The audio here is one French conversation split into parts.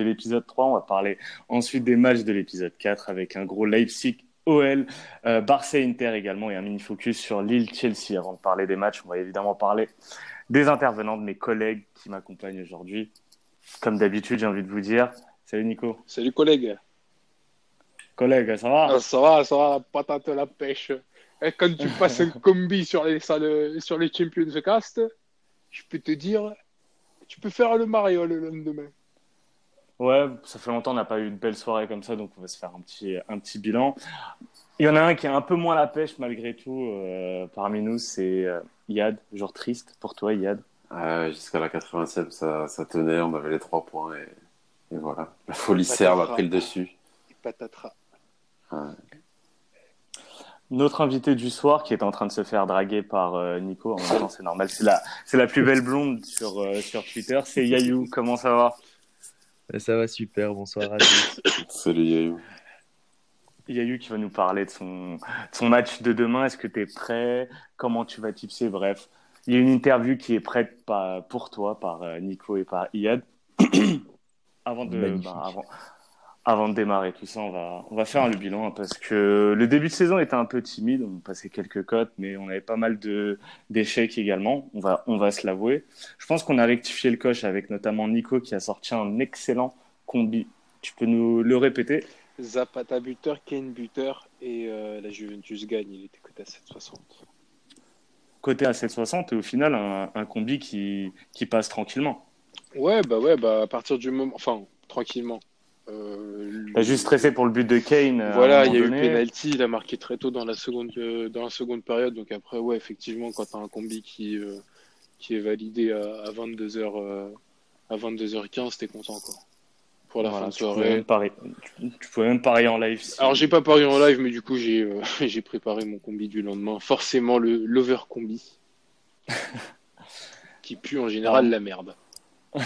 de l'épisode 3. On va parler ensuite des matchs de l'épisode 4 avec un gros Leipzig OL, euh, Barça Inter également et un mini focus sur Lille Chelsea. Avant de parler des matchs, on va évidemment parler des intervenants, de mes collègues qui m'accompagnent aujourd'hui. Comme d'habitude, j'ai envie de vous dire, salut Nico. Salut collègue. Collègue, ça va? Ah, Ça va, ça va, la patate, la pêche. Et quand tu passes un combi sur les, sur les Champions Cast, je peux te dire, tu peux faire le Mario le lendemain. Ouais, ça fait longtemps qu'on n'a pas eu une belle soirée comme ça, donc on va se faire un petit, un petit bilan. Il y en a un qui a un peu moins la pêche malgré tout euh, parmi nous, c'est euh, Yad. Jour triste pour toi, Yad. Jusqu'à la 87, ça, ça, tenait, on avait les trois points et, voilà. La folie serve a pris le dessus. Et patatras. Ouais. Notre invité du soir qui est en train de se faire draguer par euh, Nico, en même temps c'est normal, c'est la, c'est la plus belle blonde sur, euh, sur Twitter, c'est Yayou, comment ça va? Ça va super, bonsoir à tous. Salut Yayou. Yayou qui va nous parler de son, son match de demain, est-ce que tu es prêt? Comment tu vas tipser? Bref, il y a une interview qui est prête pour toi par euh, Nico et par Iyad. avant de... Bah, avant, avant de démarrer tout ça, on va, on va faire le bilan hein, parce que le début de saison était un peu timide. On passait quelques cotes, mais on avait pas mal d'échecs également. On va, on va se l'avouer. Je pense qu'on a rectifié le coche avec notamment Nico qui a sorti un excellent combi. Tu peux nous le répéter? Zapata buteur, Kane buteur et euh, la Juventus gagne. Il était coté à 7,60. Côté à 7,60 et au final un, un combi qui, qui passe tranquillement. Ouais, bah ouais, bah à partir du moment. Enfin, tranquillement euh, T'as juste stressé pour le but de Kane. Voilà, il y a eu penalty, il a marqué très tôt dans la seconde, euh, dans la seconde période. Donc après, ouais, effectivement, quand tu as un combi qui, euh, qui est validé à, 22h, à 22h15, t'es content quoi. Pour la fin de soirée. Tu, pouvais même parier en live. Alors j'ai pas parié en live, mais du coup j'ai j'ai préparé mon combi du lendemain. Forcément le l'over combi. qui pue en général la merde.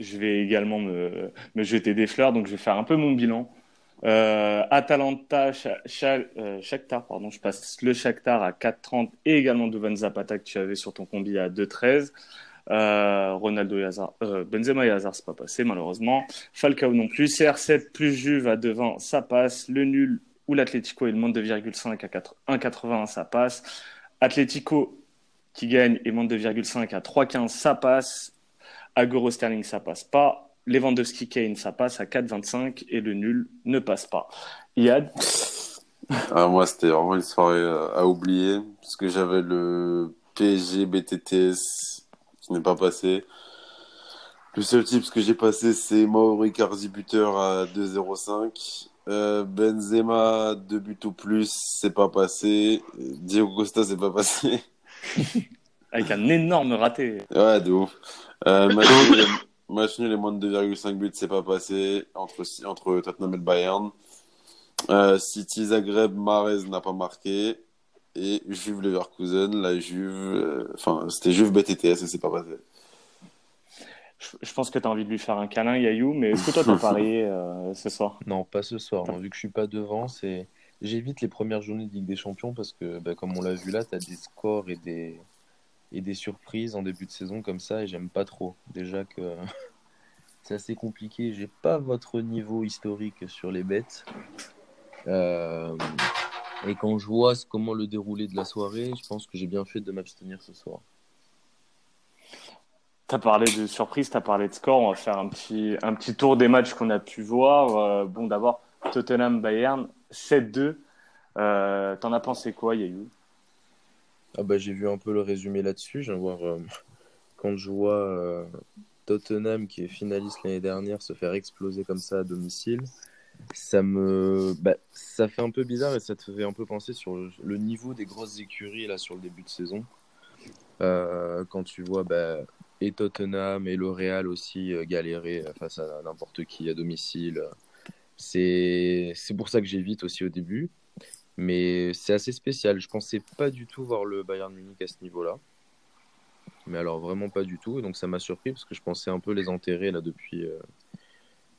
je vais également me, jeter des fleurs, donc je vais faire un peu mon bilan. Euh, Atalanta, euh, Shakhtar, pardon, je passe le Shakhtar à 4,30 et également Duvan Zapata que tu avais sur ton combi à 2,13. Euh, Ronaldo et Hazard, euh, Benzema et Hazard, c'est pas passé malheureusement. Falcao non plus. CR7 plus Juve à 2,20, ça passe. Le nul ou le monde de 2,5 à 1,80, ça passe. Atletico qui gagne et monte de 2,5 à 3,15, ça passe. Agoro Sterling, ça passe pas. Lewandowski Kane, ça passe à 4,25 et le nul ne passe pas. Yad ah, Moi, c'était vraiment une soirée euh, à oublier parce que j'avais le PSG BTTS qui n'est pas passé. Le seul type que j'ai passé, c'est Mauro Carzi buteur à 2,05. Euh, Benzema, 2 buts ou plus, c'est pas passé. Diego Costa, c'est pas passé. Avec un énorme raté. Ouais, de ouf. Euh, match, nul, et moins de 2,5 buts, c'est pas passé entre, entre Tottenham et le Bayern. Euh, City Zagreb, Marez n'a pas marqué. Et Juve Leverkusen, la Juve. Euh, enfin, c'était Juve BTTS et c'est pas passé. Je pense que tu as envie de lui faire un câlin, Yayou, mais est-ce que toi, tu as parié euh, ce soir? Non, pas ce soir. vu que je suis pas devant, c'est j'évite les premières journées de Ligue des Champions parce que, bah, comme on l'a vu là, tu as des scores et des, et des surprises en début de saison comme ça et j'aime pas trop. Déjà que c'est assez compliqué. J'ai pas votre niveau historique sur les bêtes. Euh, et quand je vois comment le déroulé de la soirée, je pense que j'ai bien fait de m'abstenir ce soir. Tu as parlé de surprise, tu as parlé de score. On va faire un petit, un petit tour des matchs qu'on a pu voir. Euh, bon, d'abord, Tottenham-Bayern, 7-2. Euh, T'en as pensé quoi, Yayou? Ah bah, j'ai vu un peu le résumé là-dessus. Euh, quand je vois euh, Tottenham qui est finaliste l'année dernière se faire exploser comme ça à domicile. Ça me, bah, ça fait un peu bizarre et ça te fait un peu penser sur le niveau des grosses écuries là sur le début de saison. Euh, quand tu vois bah, et Tottenham et le Real aussi galérer face à n'importe qui à domicile. C'est pour ça que j'évite aussi au début. Mais c'est assez spécial. Je pensais pas du tout voir le Bayern Munich à ce niveau-là. Mais alors vraiment pas du tout. Et donc ça m'a surpris parce que je pensais un peu les enterrer là depuis, euh,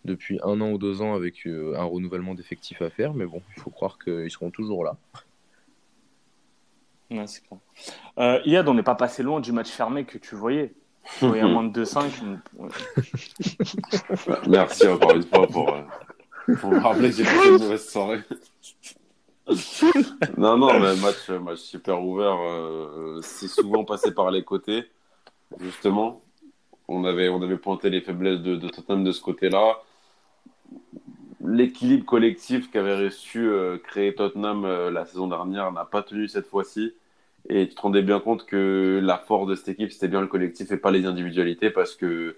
depuis un an ou deux ans avec euh, un renouvellement d'effectifs à faire. Mais bon, il faut croire qu'ils seront toujours là. Ouais, c'est clair. Euh, Yad, on n'est pas passé loin du match fermé que tu voyais. Tu voyais moins de 2-5. Ouais. Merci encore une fois pour, euh, pour me rappeler que j'ai passé une mauvaise soirée. non, non, mais match, match super ouvert. euh, c'est souvent passé par les côtés, justement. On avait, on avait pointé les faiblesses de, Tottenham de ce côté-là. L'équilibre collectif qu'avait reçu euh, créer Tottenham euh, la saison dernière n'a pas tenu cette fois-ci. Et tu te rendais bien compte que la force de cette équipe, c'était bien le collectif et pas les individualités parce que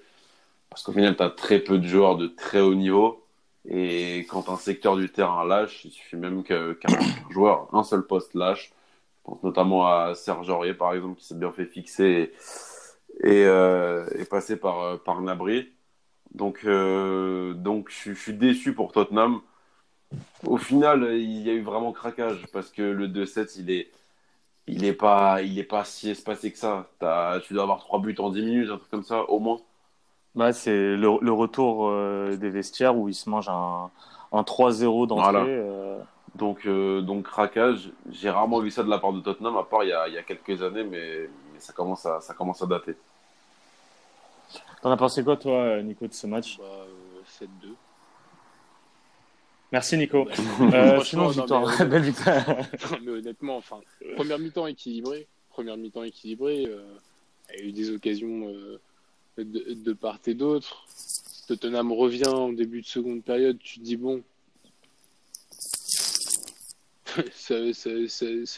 parce qu'au final, tu as très peu de joueurs de très haut niveau. Et quand un secteur du terrain lâche, il suffit même qu'un joueur, un seul poste lâche. Je pense notamment à Serge Aurier, par exemple, qui s'est bien fait fixer et, et, euh, passer par, euh, par Nabri. Donc, euh, donc je, suis- déçu pour Tottenham. Au final, il y a eu vraiment craquage parce que le 2-7, il est, il est pas, il est pas si espacé que ça. Tu dois avoir trois buts en 10 minutes, un truc comme ça, au moins. Bah, c'est le, le retour euh, des vestiaires où ils se mangent un, un 3-0 d'entrée. Voilà. euh, Donc, euh, donc craquage, j'ai rarement vu ça de la part de Tottenham, à part il y a, il y a quelques années, mais, mais ça, commence à, ça commence à dater. T'en as pensé quoi, toi, Nico, de ce match? Bah, euh, 7-2. Merci, Nico. Euh, sinon, victoire, mais- belle victoire. Non, mais honnêtement, enfin, première mi-temps équilibrée, première mi-temps équilibrée, euh, il y a eu des occasions euh, de, part et d'autre. Tottenham revient en début de seconde période, tu te dis bon, ça,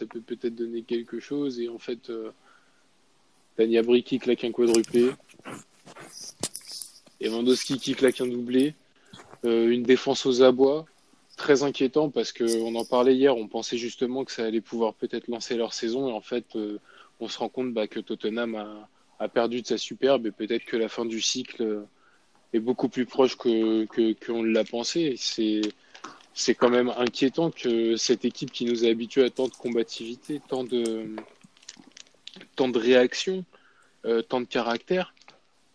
peut peut-être donner quelque chose, et en fait, euh, Dani Abri qui claque un quadruplé, Lewandowski qui claque un doublé, euh, une défense aux abois, très inquiétant parce qu'on en parlait hier, on pensait justement que ça allait pouvoir peut-être lancer leur saison et en fait euh, on se rend compte bah, que Tottenham a, a perdu de sa superbe et peut-être que la fin du cycle est beaucoup plus proche que que- qu'on l'a pensé. C'est c'est quand même inquiétant que cette équipe qui nous a habitués à tant de combativité, tant de tant de réactions, euh, tant de caractère,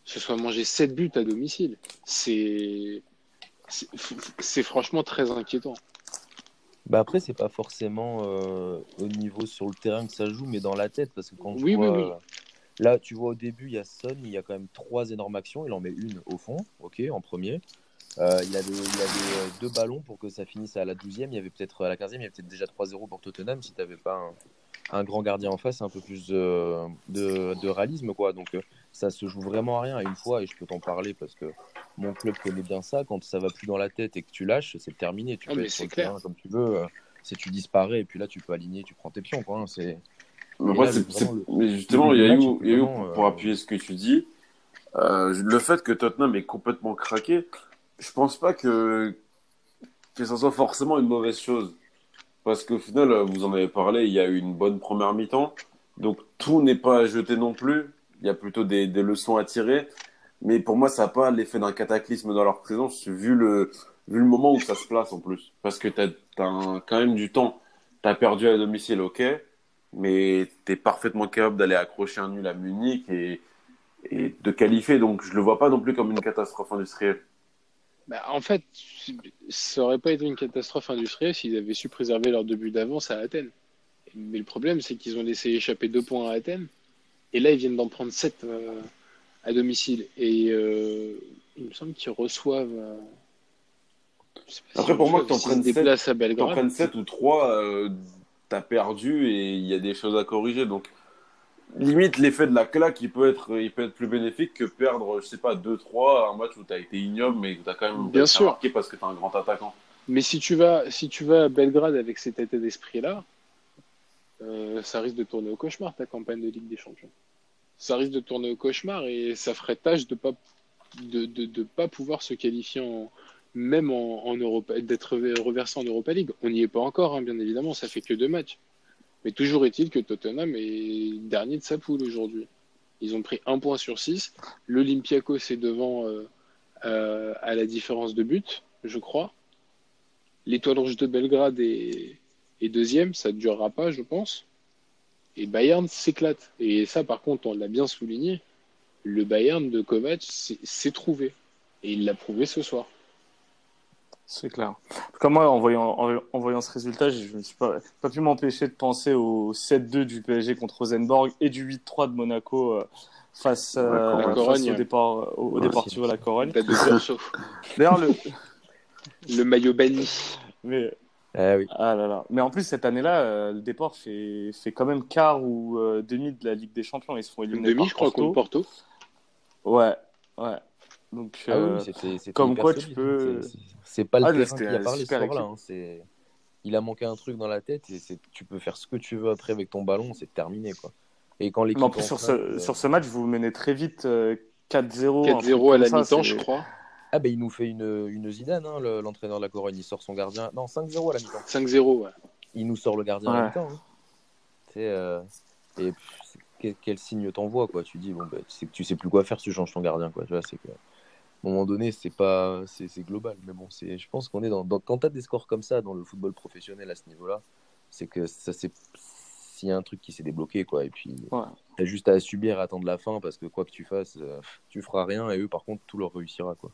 se soit mangé 7 buts à domicile. C'est franchement très inquiétant. Bah après, c'est pas forcément euh, au niveau sur le terrain que ça joue, mais dans la tête, parce que quand je Oui, oui, vois, oui. euh, là, tu vois au début, il y a Son, il y a quand même trois énormes actions, il en met une au fond, ok, en premier. Euh, il avait, il avait euh, deux ballons pour que ça finisse à la 12e, il y avait peut-être à la 15e, il y avait peut-être déjà 3-0 pour Tottenham si t'avais pas un, un grand gardien en face, un peu plus de, de, de réalisme, quoi. Donc euh, ça se joue vraiment à rien. Une fois, et je peux t'en parler parce que mon club connaît bien ça, quand ça va plus dans la tête et que tu lâches, c'est terminé. Tu Ah, peux être sur c'est le clair. terrain comme tu veux. euh, c'est tu disparais et puis là tu peux aligner, tu prends tes pions. Quoi, hein, c'est... Mais, après, là, le- justement, il y a eu, y a eu pour euh, appuyer ce que tu dis, euh, le fait que Tottenham est complètement craqué, je pense pas que, que ça soit forcément une mauvaise chose. Parce qu'au final, euh, vous en avez parlé, il y a eu une bonne première mi-temps. Donc tout n'est pas à jeter non plus. Il y a plutôt des, des leçons à tirer. Mais pour moi, ça n'a pas l'effet d'un cataclysme dans leur présence, vu le, vu le moment où ça se place en plus. Parce que tu as, quand même du temps. Tu as perdu à domicile, ok, mais tu es parfaitement capable d'aller accrocher un nul à Munich et, et de qualifier. Donc je le vois pas non plus comme une catastrophe industrielle. Bah, en fait, ça aurait pas été une catastrophe industrielle s'ils avaient su préserver leur début d'avance à Athènes. Mais le problème, c'est qu'ils ont laissé échapper deux points à Athènes. Et là, ils viennent d'en prendre sept euh, à domicile. Et euh, il me semble qu'ils reçoivent. euh, Après, si pour moi, que t'en Belgrade. prennes 7 ou 3, tu as perdu et il y a des choses à corriger. Donc, limite, l'effet de la claque, il peut être, il peut être plus bénéfique que perdre, je sais pas, 2-3, un match où tu as été ignoble, mais où tu as quand même Bien sûr. marquer parce que tu es un grand attaquant. Mais si tu vas, si tu vas à Belgrade avec cet état d'esprit-là, euh, ça risque de tourner au cauchemar ta campagne de Ligue des Champions. Ça risque de tourner au cauchemar et ça ferait tâche de pas de, de, de pas pouvoir se qualifier en même en, Europa, d'être reversé en Europa League. On n'y est pas encore, hein, bien évidemment, ça fait que deux matchs. Mais toujours est-il que Tottenham est dernier de sa poule aujourd'hui. Ils ont pris un point sur six. L'Olympiakos est devant euh, euh, à la différence de but, je crois. L'Étoile Rouge de Belgrade est, est deuxième, ça ne durera pas, je pense. Et Bayern s'éclate. Et ça, par contre, on l'a bien souligné. Le Bayern de Kovac s'est trouvé. Et il l'a prouvé ce soir. C'est clair. Comme moi, en voyant, en, voyant ce résultat, je ne suis pas, pas pu m'empêcher de penser au 7-2 du PSG contre Rosenborg et du 8-3 de Monaco euh, face, euh, au départ, au, départ sur la Corogne. D'ailleurs, le... le maillot banni. Mais eh oui. Ah là là. Mais en plus, cette année-là, euh, le départ fait, fait quand même quart ou demi de la Ligue des Champions. Ils se font éliminer. Demi, je crois, contre Porto. Ouais, ouais. Donc, ah oui, comme quoi tu peux. C'est pas le ah, terrain qui a parlé ce soir-là. Hein, il a manqué un truc dans la tête et tu peux faire ce que tu veux après avec ton ballon, c'est terminé. Quoi. Et quand l'équipe. sur, ce, euh, sur ce match, vous menez très vite 4-0. 4-0 à la mi-temps, je crois. Ah, ben il nous fait une, une Zidane, hein, l'entraîneur de la Corogne. Il sort son gardien. Non, 5-0 à la mi-temps. 5-0, ouais. Il nous sort le gardien à la mi-temps. Hein. Euh... Et quel, signe t'envoie, quoi. Tu dis, bon, bah, tu, sais, tu sais plus quoi faire, tu changes ton gardien, quoi. Tu vois, c'est que à un moment donné, c'est pas, c'est, global. Mais bon, c'est, je pense qu'on est dans, quand tu as des scores comme ça dans le football professionnel à ce niveau-là, c'est que ça c'est s'il y a un truc qui s'est débloqué, quoi. Et puis, tu as juste à subir, à attendre la fin, parce que quoi que tu fasses, euh, tu feras rien, et eux, par contre, tout leur réussira, quoi.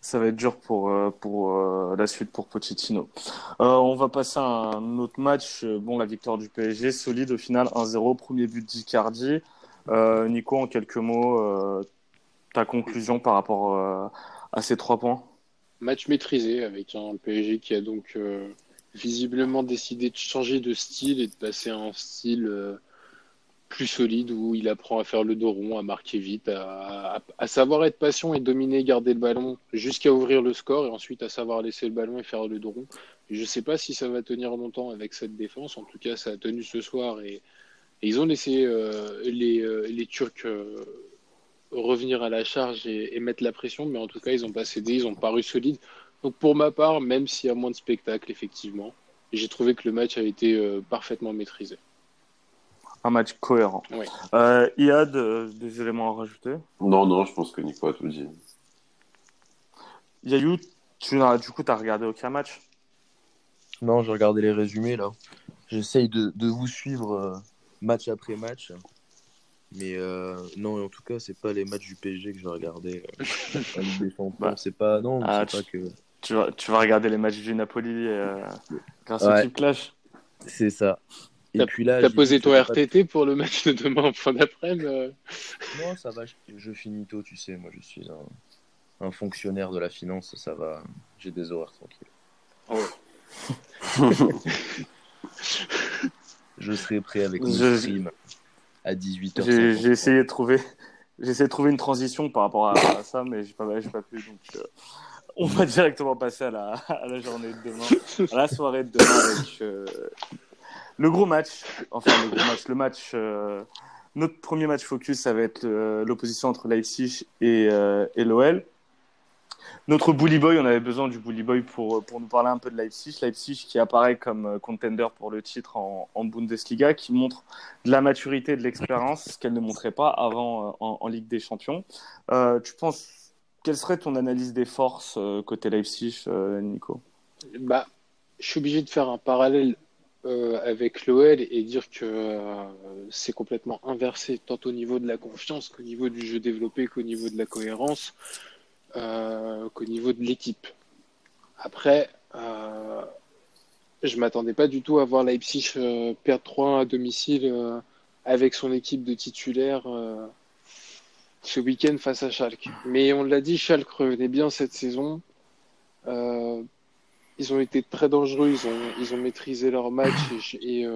Ça va être dur pour, euh, pour euh, la suite pour Pochettino. on va passer à un autre match. Bon, la victoire du PSG, solide au final, 1-0, premier but d'Icardi. Nico, en quelques mots, ta conclusion par rapport euh, à ces trois points? Match maîtrisé avec un PSG qui a donc euh, visiblement décidé de changer de style et de passer à un style euh, plus solide où il apprend à faire le dos rond, à marquer vite, à, savoir être patient et dominer, garder le ballon jusqu'à ouvrir le score et ensuite à savoir laisser le ballon et faire le dos rond. je ne sais pas si ça va tenir longtemps avec cette défense. En tout cas, ça a tenu ce soir et, ils ont laissé les, les Turcs revenir à la charge et, mettre la pression, mais en tout cas, ils n'ont pas cédé, ils ont paru solides. Donc pour ma part, même s'il y a moins de spectacle, effectivement, j'ai trouvé que le match a été euh, parfaitement maîtrisé. Un match cohérent. Oui. Euh, Iad, euh, des éléments à rajouter? Non, non, je pense que Nico a tout dit. Yayou, tu, du coup, tu as regardé aucun match? Non, j'ai regardé les résumés là. J'essaye de, de, vous suivre match après match. Mais euh, non, en tout cas, c'est pas les matchs du PSG que je vais regarder. Euh, bah, c'est pas non, ah, tu, pas que. Tu vas, tu vas regarder les matchs du Napoli euh, grâce au Team Clash. C'est ça. Et puis là, t'as posé ton RTT pour le match de demain en fin d'après-midi Non, ça va. Je, finis tôt, tu sais. Moi, je suis un, fonctionnaire de la finance. Ça va. J'ai des horaires tranquilles. Oh. je serai prêt avec mon stream à 18h. J'ai essayé de trouver. Essayé de trouver une transition par rapport à, ça, mais j'ai pas, pas pu. Donc, euh, on va directement passer à la, à la, journée de demain, à la soirée de demain avec euh, le gros match. Enfin, le gros match, le match. Euh, notre premier match focus, ça va être l'opposition entre Leipzig et, et l'OL. Notre Bully Boy, on avait besoin du Bully Boy pour, pour nous parler un peu de Leipzig. Leipzig qui apparaît comme euh, contender pour le titre en, Bundesliga, qui montre de la maturité et de l'expérience, ce qu'elle ne montrait pas avant euh, en, Ligue des Champions. Euh, tu penses, quelle serait ton analyse des forces côté Leipzig, Nico? Bah, Je suis obligé de faire un parallèle avec l'OL et dire que c'est complètement inversé, tant au niveau de la confiance qu'au niveau du jeu développé qu'au niveau de la cohérence. Euh, qu'au niveau de l'équipe. Après, euh, je m'attendais pas du tout à voir Leipzig euh, perdre 3 à domicile euh, avec son équipe de titulaires ce week-end face à Schalke. Mais on l'a dit, Schalke revenait bien cette saison. ils ont été très dangereux, ils ont, ils ont maîtrisé leur match et,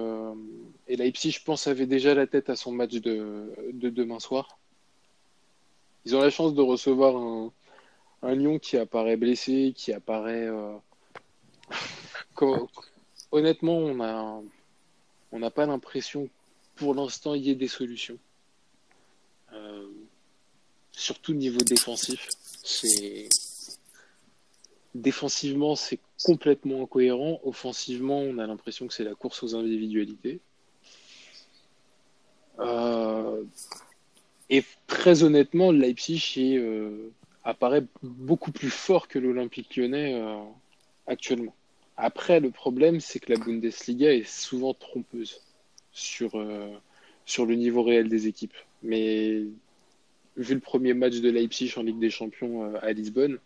et, Leipzig, je pense, avait déjà la tête à son match de, de demain soir. Ils ont la chance de recevoir un, un lion qui apparaît blessé, qui apparaît. Euh, honnêtement, on a, on n'a pas l'impression, pour l'instant, il y ait des solutions. Euh, surtout niveau défensif, c'est défensivement c'est complètement incohérent. Offensivement, on a l'impression que c'est la course aux individualités. Euh, et très honnêtement, Leipzig est apparaît beaucoup plus fort que l'Olympique lyonnais euh, actuellement. Après, le problème, c'est que la Bundesliga est souvent trompeuse sur, euh, sur le niveau réel des équipes. Mais vu le premier match de Leipzig en Ligue des Champions euh, à Lisbonne,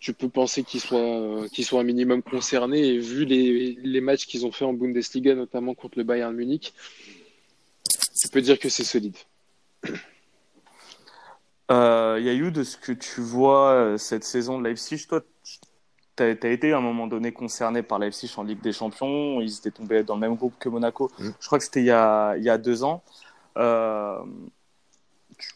tu peux penser qu'ils soient un minimum concernés. Et vu les, les matchs qu'ils ont fait en Bundesliga, notamment contre le Bayern Munich, tu peux dire que c'est solide. Euh, Yayou, de ce que tu vois euh, cette saison de Leipzig, toi, tu as, été à un moment donné concerné par Leipzig en Ligue des Champions. Ils étaient tombés dans le même groupe que Monaco. Mm. Je crois que c'était il, y a, il y a deux ans. Euh, tu,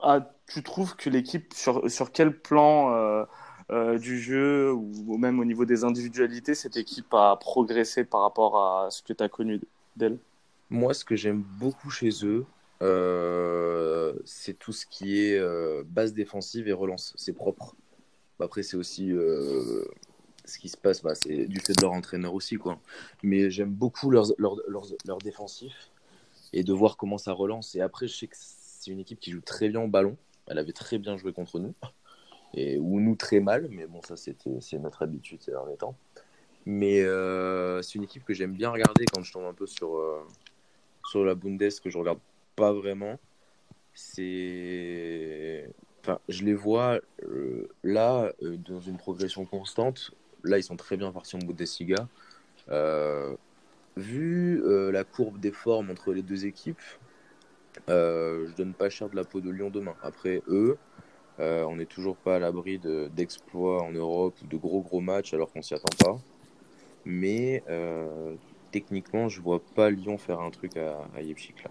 ah, tu, trouves que l'équipe, sur, sur quel plan euh, euh, du jeu ou, même au niveau des individualités, cette équipe a progressé par rapport à ce que tu as connu d'elle? Moi, ce que j'aime beaucoup chez eux, c'est tout ce qui est euh, base défensive et relance. C'est propre. Après, c'est aussi euh, ce qui se passe. Bah, c'est du fait de leur entraîneur aussi. Quoi. Mais j'aime beaucoup leur, leur, défensif et de voir comment ça relance. Et après, je sais que c'est une équipe qui joue très bien au ballon. Elle avait très bien joué contre nous. Ou nous très mal. Mais bon, ça, c'est notre habitude ces derniers temps. Mais c'est une équipe que j'aime bien regarder quand je tombe un peu sur, sur la Bundes, que je regarde pas vraiment. C'est. Enfin, je les vois euh, là, euh, dans une progression constante. Là, ils sont très bien partis en Bundesliga. Euh, vu la courbe des formes entre les deux équipes, je donne pas cher de la peau de Lyon demain. Après, eux, on n'est toujours pas à l'abri d'exploits en Europe ou de gros gros matchs alors qu'on s'y attend pas. Mais techniquement, je vois pas Lyon faire un truc à, à là.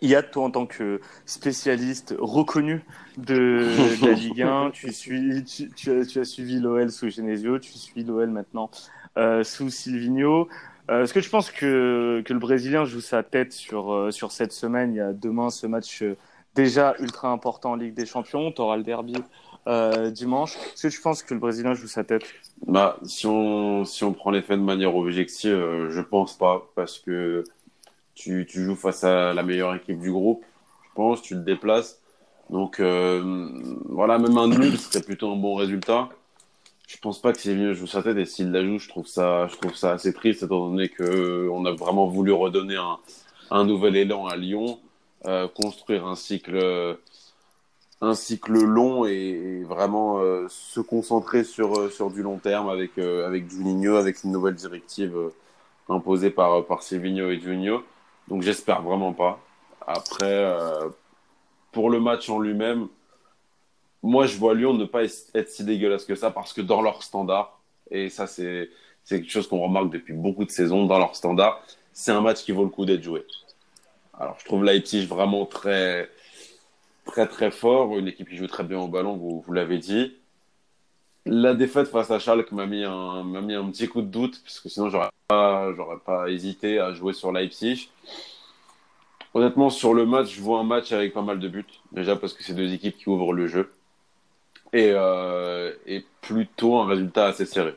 Yad, toi, en tant que spécialiste reconnu de, la Ligue 1, tu, suis, tu, as, suivi l'OL sous Genesio, tu suis l'OL maintenant euh, sous Silvino. Euh, est-ce que tu penses que, que le Brésilien joue sa tête sur, euh, sur cette semaine? Il y a demain ce match déjà ultra important en Ligue des Champions. Tu auras le derby dimanche. Est-ce que tu penses que le Brésilien joue sa tête? Bah, si, on, si on prend les faits de manière objective, je pense pas. Parce que tu, joues face à la meilleure équipe du groupe, je pense, tu te déplaces. Donc euh, voilà, même un nul serait plutôt un bon résultat. Je pense pas que Séville joue sa tête et s'il la joue, je trouve ça, je trouve ça assez triste étant donné que on a vraiment voulu redonner un, nouvel élan à Lyon, euh, construire un cycle, un cycle long et, vraiment euh, se concentrer sur sur du long terme avec avec Juninho, avec une nouvelle directive imposée par par et Juninho. Donc j'espère vraiment pas. Après, euh, pour le match en lui-même, moi je vois Lyon ne pas être si dégueulasse que ça parce que dans leur standard, et ça c'est quelque chose qu'on remarque depuis beaucoup de saisons, dans leur standard, c'est un match qui vaut le coup d'être joué. Alors je trouve Leipzig vraiment très très très fort, une équipe qui joue très bien au ballon, vous, vous l'avez dit. La défaite face à Schalke m'a mis, un, mis un petit coup de doute, puisque sinon j'aurais pas, j'aurais pas hésité à jouer sur Leipzig. Honnêtement, sur le match, je vois un match avec pas mal de buts. Déjà parce que c'est deux équipes qui ouvrent le jeu. Et, euh, et plutôt un résultat assez serré.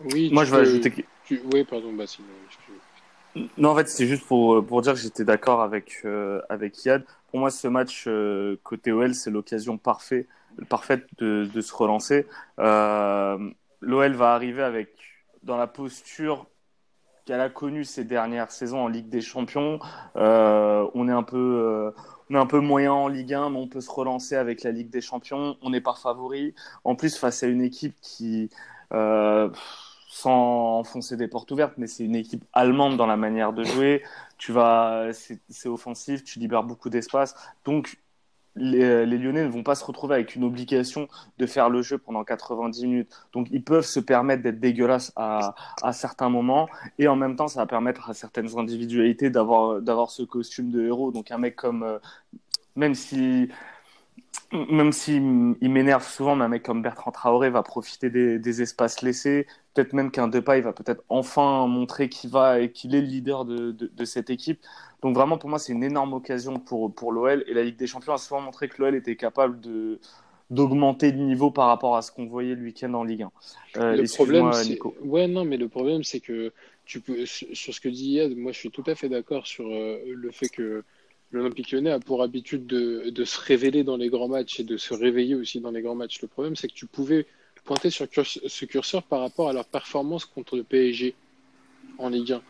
Oui, moi je vais ajouter. Oui, pardon, Basile. Non, en fait, c'est juste pour, pour dire que j'étais d'accord avec, euh, avec Yad. Pour moi, ce match euh, côté OL, c'est l'occasion parfaite parfaite de, de se relancer. Euh, L'OL va arriver avec dans la posture qu'elle a connue ces dernières saisons en Ligue des Champions. Euh, on est un peu euh, on est un peu moyen en Ligue 1, mais on peut se relancer avec la Ligue des Champions. On n'est pas favori. En plus, face à une équipe qui, sans enfoncer des portes ouvertes, mais c'est une équipe allemande dans la manière de jouer. Tu vas, c'est offensif, tu libères beaucoup d'espace. Donc, les, Lyonnais ne vont pas se retrouver avec une obligation de faire le jeu pendant 90 minutes. Donc ils peuvent se permettre d'être dégueulasses à, à, certains moments et en même temps ça va permettre à certaines individualités d'avoir d'avoir ce costume de héros. Donc un mec comme euh, même si même s'il m'énerve souvent, mais un mec comme Bertrand Traoré va profiter des, espaces laissés. Peut-être même qu'un Depay va peut-être enfin montrer qu'il va et qu'il est le leader de, de, de cette équipe. Donc vraiment, pour moi, c'est une énorme occasion pour, pour l'OL. Et la Ligue des Champions a souvent montré que l'OL était capable de d'augmenter le niveau par rapport à ce qu'on voyait le week-end en Ligue 1. Euh, le problème, c'est... Ouais, non, mais le problème, c'est que tu peux... sur ce que dit Yad, moi, je suis tout à fait d'accord sur euh, le fait que l'Olympique lyonnais a pour habitude de, de, se révéler dans les grands matchs et de se réveiller aussi dans les grands matchs. Le problème, c'est que tu pouvais pointer sur ce curseur par rapport à leur performance contre le PSG en Ligue 1.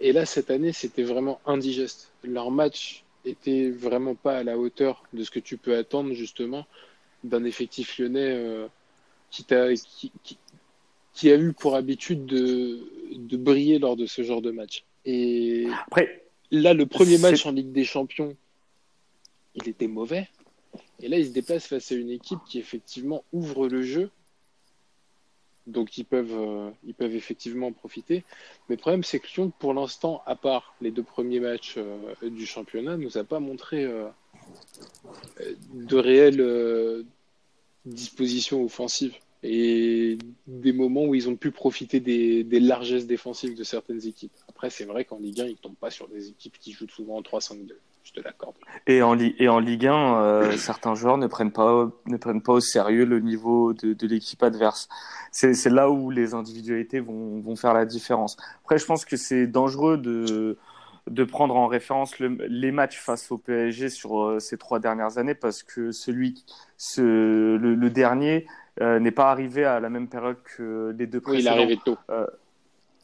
Et là, cette année, c'était vraiment indigeste. Leur match était vraiment pas à la hauteur de ce que tu peux attendre justement d'un effectif lyonnais euh, qui, a, qui, qui, a eu pour habitude de, de briller lors de ce genre de match. Et Après, là, le premier match en Ligue des Champions, il était mauvais. Et là, il se déplace face à une équipe qui effectivement ouvre le jeu. Donc ils peuvent, euh, ils peuvent effectivement en profiter. Mais le problème, c'est que Lyon, pour l'instant, à part les deux premiers matchs euh, du championnat, nous a pas montré euh, de réelles dispositions offensives et des moments où ils ont pu profiter des, des largesses défensives de certaines équipes. Après, c'est vrai qu'en Ligue 1, ils tombent pas sur des équipes qui jouent souvent en 3-5-2. Je te l'accorde. Et en, et en Ligue 1, euh, certains joueurs ne prennent, pas, ne prennent pas au sérieux le niveau de, de l'équipe adverse. C'est là où les individualités vont, vont faire la différence. Après, je pense que c'est dangereux de, de prendre en référence le, les matchs face au PSG sur euh, ces trois dernières années parce que celui, ce, le, le dernier euh, n'est pas arrivé à la même période que les deux précédents. Oui, il est arrivé tôt.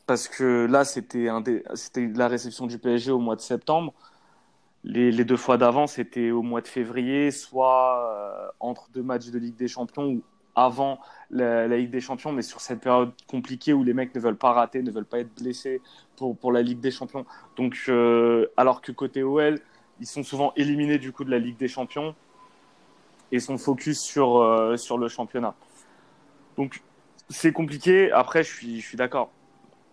Parce que là, c'était la réception du PSG au mois de septembre. Les, deux fois d'avant, c'était au mois de février, soit euh, entre deux matchs de Ligue des Champions ou avant la, Ligue des Champions, mais sur cette période compliquée où les mecs ne veulent pas rater, ne veulent pas être blessés pour, pour la Ligue des Champions. Donc, euh, alors que côté OL, ils sont souvent éliminés du coup de la Ligue des Champions et sont focus sur, euh, sur le championnat. Donc, c'est compliqué. Après, je suis d'accord.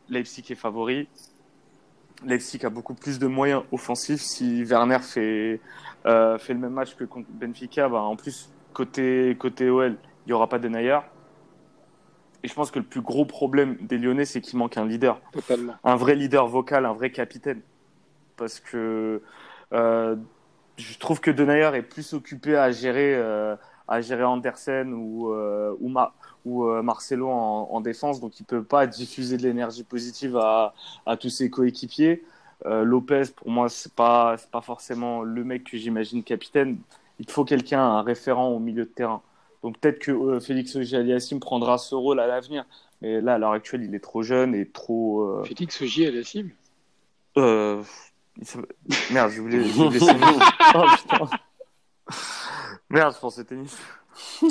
Leipzig est favori. Leipzig a beaucoup plus de moyens offensifs. Si Werner fait, euh, fait le même match que contre Benfica, bah, en plus, côté, côté OL, il n'y aura pas de Nayer. Et je pense que le plus gros problème des Lyonnais, c'est qu'il manque un leader. Totalement. Un vrai leader vocal, un vrai capitaine. Parce que euh, je trouve que Denayer est plus occupé à gérer, euh, à gérer Andersen ou, ou, Ma ou euh, Marcelo en, en, défense, donc il peut pas diffuser de l'énergie positive à, à, tous ses coéquipiers. Euh, Lopez, pour moi, c'est pas c'est pas forcément le mec que j'imagine capitaine. Il faut quelqu'un, un référent au milieu de terrain. Donc peut-être que euh, Félix Auger-Aliassime prendra ce rôle à l'avenir, mais là à l'heure actuelle, il est trop jeune et trop. Euh... Félix Auger-Aliassime. Euh... Merde, je voulais. Je voulais oh putain. Merde, je pensais tennis. Ah,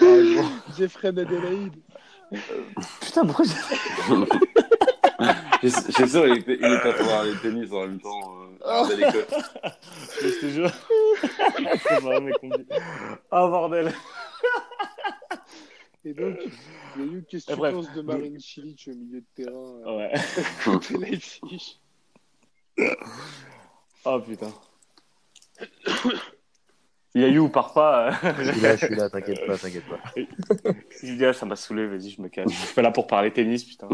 bon. Jeffrey Adélaïde. Putain, pourquoi j'ai. J'ai sûr, il était, il était à voir les tennis en même temps. Euh, à l'école. Je te jure. Ah, bordel. Et donc, il y a eu qu'est-ce que tu penses de Marine Cilic au milieu de terrain euh, Ouais. Leipzig Oh putain. Yayou, part pas. Je suis là, je suis là, t'inquiète pas, t'inquiète pas. Il dit, ah, ça m'a saoulé, vas-y, je me casse. Je suis pas là pour parler tennis, putain.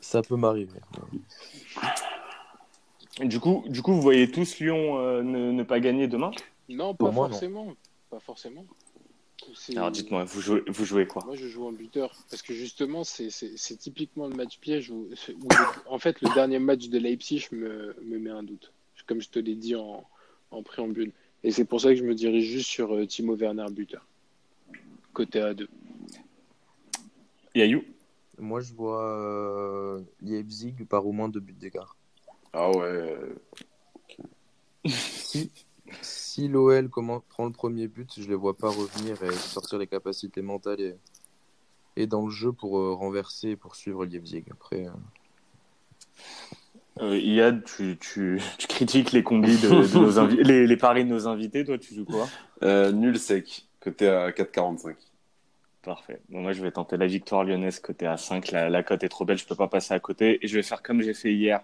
Ça peut m'arriver. Du coup, du coup, vous voyez tous Lyon euh, ne, ne, pas gagner demain? Non, pas moi, forcément. Non. Pas forcément. Alors dites-moi, vous jouez, vous jouez quoi? Moi, je joue en buteur. Parce que justement, c'est typiquement le match piège où, où le, en fait, le dernier match de Leipzig me, me met un doute. Comme je te l'ai dit en, en préambule. Et c'est pour ça que je me dirige juste sur euh, Timo Werner buteur. Côté A2. Yayou Moi, je vois euh, Leipzig par au moins deux buts d'écart. Ah ouais. si si l'OL prend le premier but, je les vois pas revenir et sortir les capacités mentales et, et dans le jeu pour euh, renverser et poursuivre Leipzig. Après. Euh... Euh, Iad, tu, tu, tu, critiques les combis de, de nos les, les, paris de nos invités. Toi, tu joues quoi? Euh, Nul sec, côté à 4,45. Parfait. Bon, moi, je vais tenter la victoire lyonnaise côté à 5. La, la cote est trop belle, je peux pas passer à côté. Et je vais faire comme j'ai fait hier,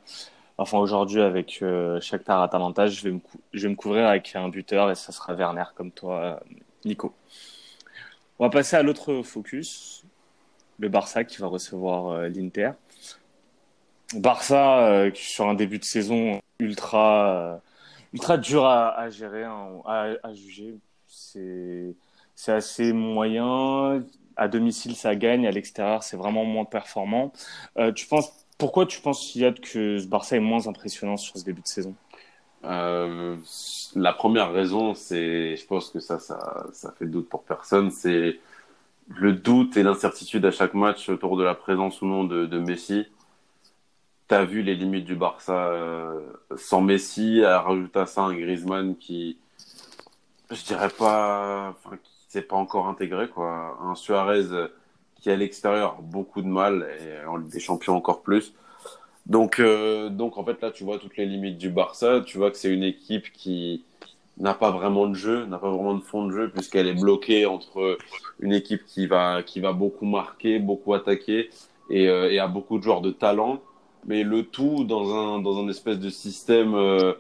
enfin aujourd'hui avec euh, Shakhtar Atalanta. Je vais, me je vais me couvrir avec un buteur et ça sera Werner comme toi, Nico. On va passer à l'autre focus, le Barça qui va recevoir euh, l'Inter. Barça euh, sur un début de saison ultra euh, ultra dur à, gérer, hein, à, juger. C'est assez moyen. À domicile, ça gagne. À l'extérieur, c'est vraiment moins performant. Euh, tu penses pourquoi tu penses Yad que Barça est moins impressionnant sur ce début de saison? La première raison, c'est, je pense que ça, ça, ça fait doute pour personne, c'est le doute et l'incertitude à chaque match autour de la présence ou non de Messi. Tu as vu les limites du Barça euh, sans Messi, à rajouter à ça un Griezmann qui, je dirais pas, enfin, qui s'est pas encore intégré, quoi. Un Suarez qui à l'extérieur beaucoup de mal et en Ligue des Champions encore plus. Donc, euh, donc en fait là tu vois toutes les limites du Barça. Tu vois que c'est une équipe qui n'a pas vraiment de jeu, n'a pas vraiment de fond de jeu puisqu'elle est bloquée entre une équipe qui va qui va beaucoup marquer, beaucoup attaquer et, euh, et a beaucoup de joueurs de talent, mais le tout dans un dans un espèce de système euh,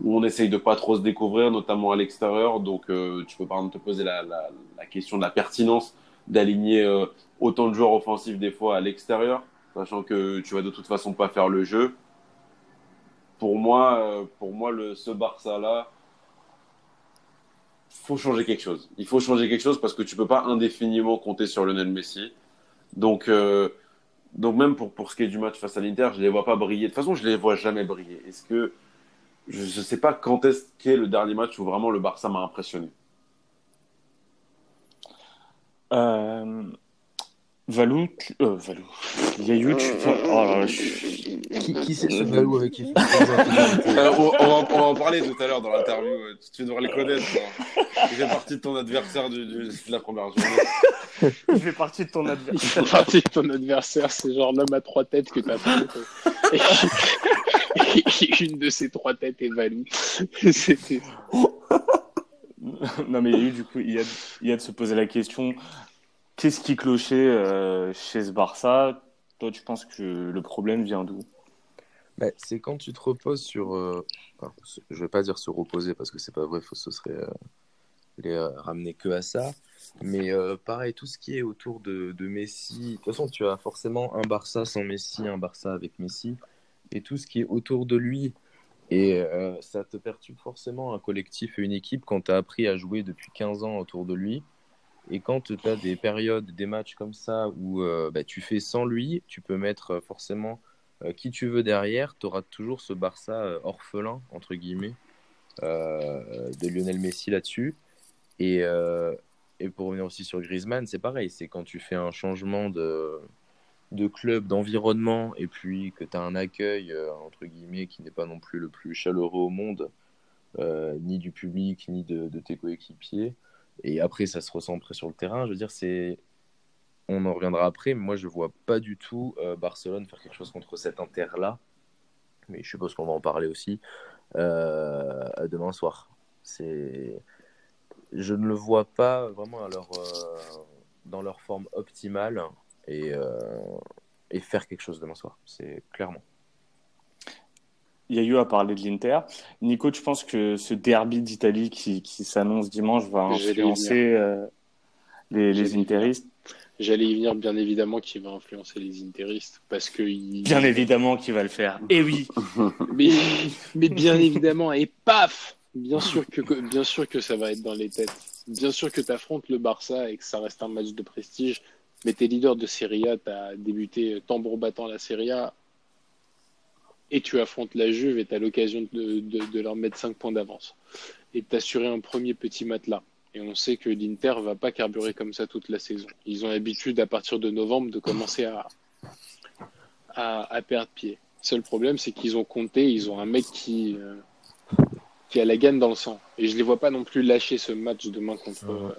où on essaye de pas trop se découvrir, notamment à l'extérieur. Donc euh, tu peux par exemple te poser la, la, la question de la pertinence d'aligner euh, autant de joueurs offensifs des fois à l'extérieur, sachant que tu vas de toute façon pas faire le jeu. Pour moi, pour moi le, ce Barça-là, faut changer quelque chose. Il faut changer quelque chose parce que tu peux pas indéfiniment compter sur Lionel Messi. Donc, donc même pour, pour ce qui est du match face à l'Inter, je les vois pas briller. De toute façon, je les vois jamais briller. Est-ce que je ne sais pas quand est-ce qu'est le dernier match où vraiment le Barça m'a impressionné. Euh, Valou, tu- euh, Valou, Yayou, tu... oh là là, je- Qui, qui c'est ce Valou avec qui Euh, on, on va, on va en parler tout à l'heure dans l'interview. euh, Tu, tu devrais le connaître. toi. Il fait partie de ton adversaire du, du- de la première journée. il fait partie de ton adversaire. Il fait partie de ton adversaire, c'est genre l'homme à trois têtes que t'as pris. Et, et une de ces trois têtes est Valou. C'était Non, mais il y a eu du coup, il y a, il y a de se poser la question qu'est-ce qui clochait euh, chez ce Barça? Toi, tu penses que le problème vient d'où? Bah, c'est quand tu te reposes sur. euh, je vais pas dire se reposer parce que c'est pas vrai, faut, ce serait euh, euh, ramener que à ça. Mais pareil, tout ce qui est autour de, de Messi. De toute façon, tu as forcément un Barça sans Messi, un Barça avec Messi. Et tout ce qui est autour de lui. Et ça te perturbe forcément un collectif et une équipe quand tu as appris à jouer depuis 15 ans autour de lui. Et quand tu as des périodes, des matchs comme ça où euh, bah, tu fais sans lui, tu peux mettre euh, forcément euh, qui tu veux derrière, tu auras toujours ce Barça orphelin, entre guillemets, de Lionel Messi là-dessus. Et, pour revenir aussi sur Griezmann, c'est pareil, c'est quand tu fais un changement de, de club, d'environnement, et puis que tu as un accueil, entre guillemets, qui n'est pas non plus le plus chaleureux au monde, ni du public, ni de tes coéquipiers. Et après, ça se ressent après sur le terrain. Je veux dire, c'est on en reviendra après, mais moi je vois pas du tout euh, Barcelone faire quelque chose contre cet Inter-là. Mais je suppose qu'on va en parler aussi euh, demain soir. C'est, je ne le vois pas vraiment euh, dans leur forme optimale et, et faire quelque chose demain soir. C'est clairement. Yayou a parlé de l'Inter. Nico, tu penses que ce derby d'Italie qui, qui s'annonce dimanche va y influencer euh, les, les J'allais y interistes? J'allais y venir, bien évidemment, qui va influencer les interistes parce que il... Bien évidemment qu'il va le faire. Et oui Mais, mais bien évidemment, et paf Bien sûr que, bien sûr que ça va être dans les têtes. Bien sûr que tu affrontes le Barça et que ça reste un match de prestige. Mais t'es leader de Serie A, tu as débuté tambour battant la Serie A et tu affrontes la Juve et tu as l'occasion de, leur mettre 5 points d'avance et t'assurer un premier petit matelas. Et on sait que l'Inter va pas carburer comme ça toute la saison. Ils ont l'habitude à partir de novembre de commencer à, perdre pied. Seul problème, c'est qu'ils ont compté, ils ont un mec qui, euh, a la gagne dans le sang. Et je les vois pas non plus lâcher ce match demain contre,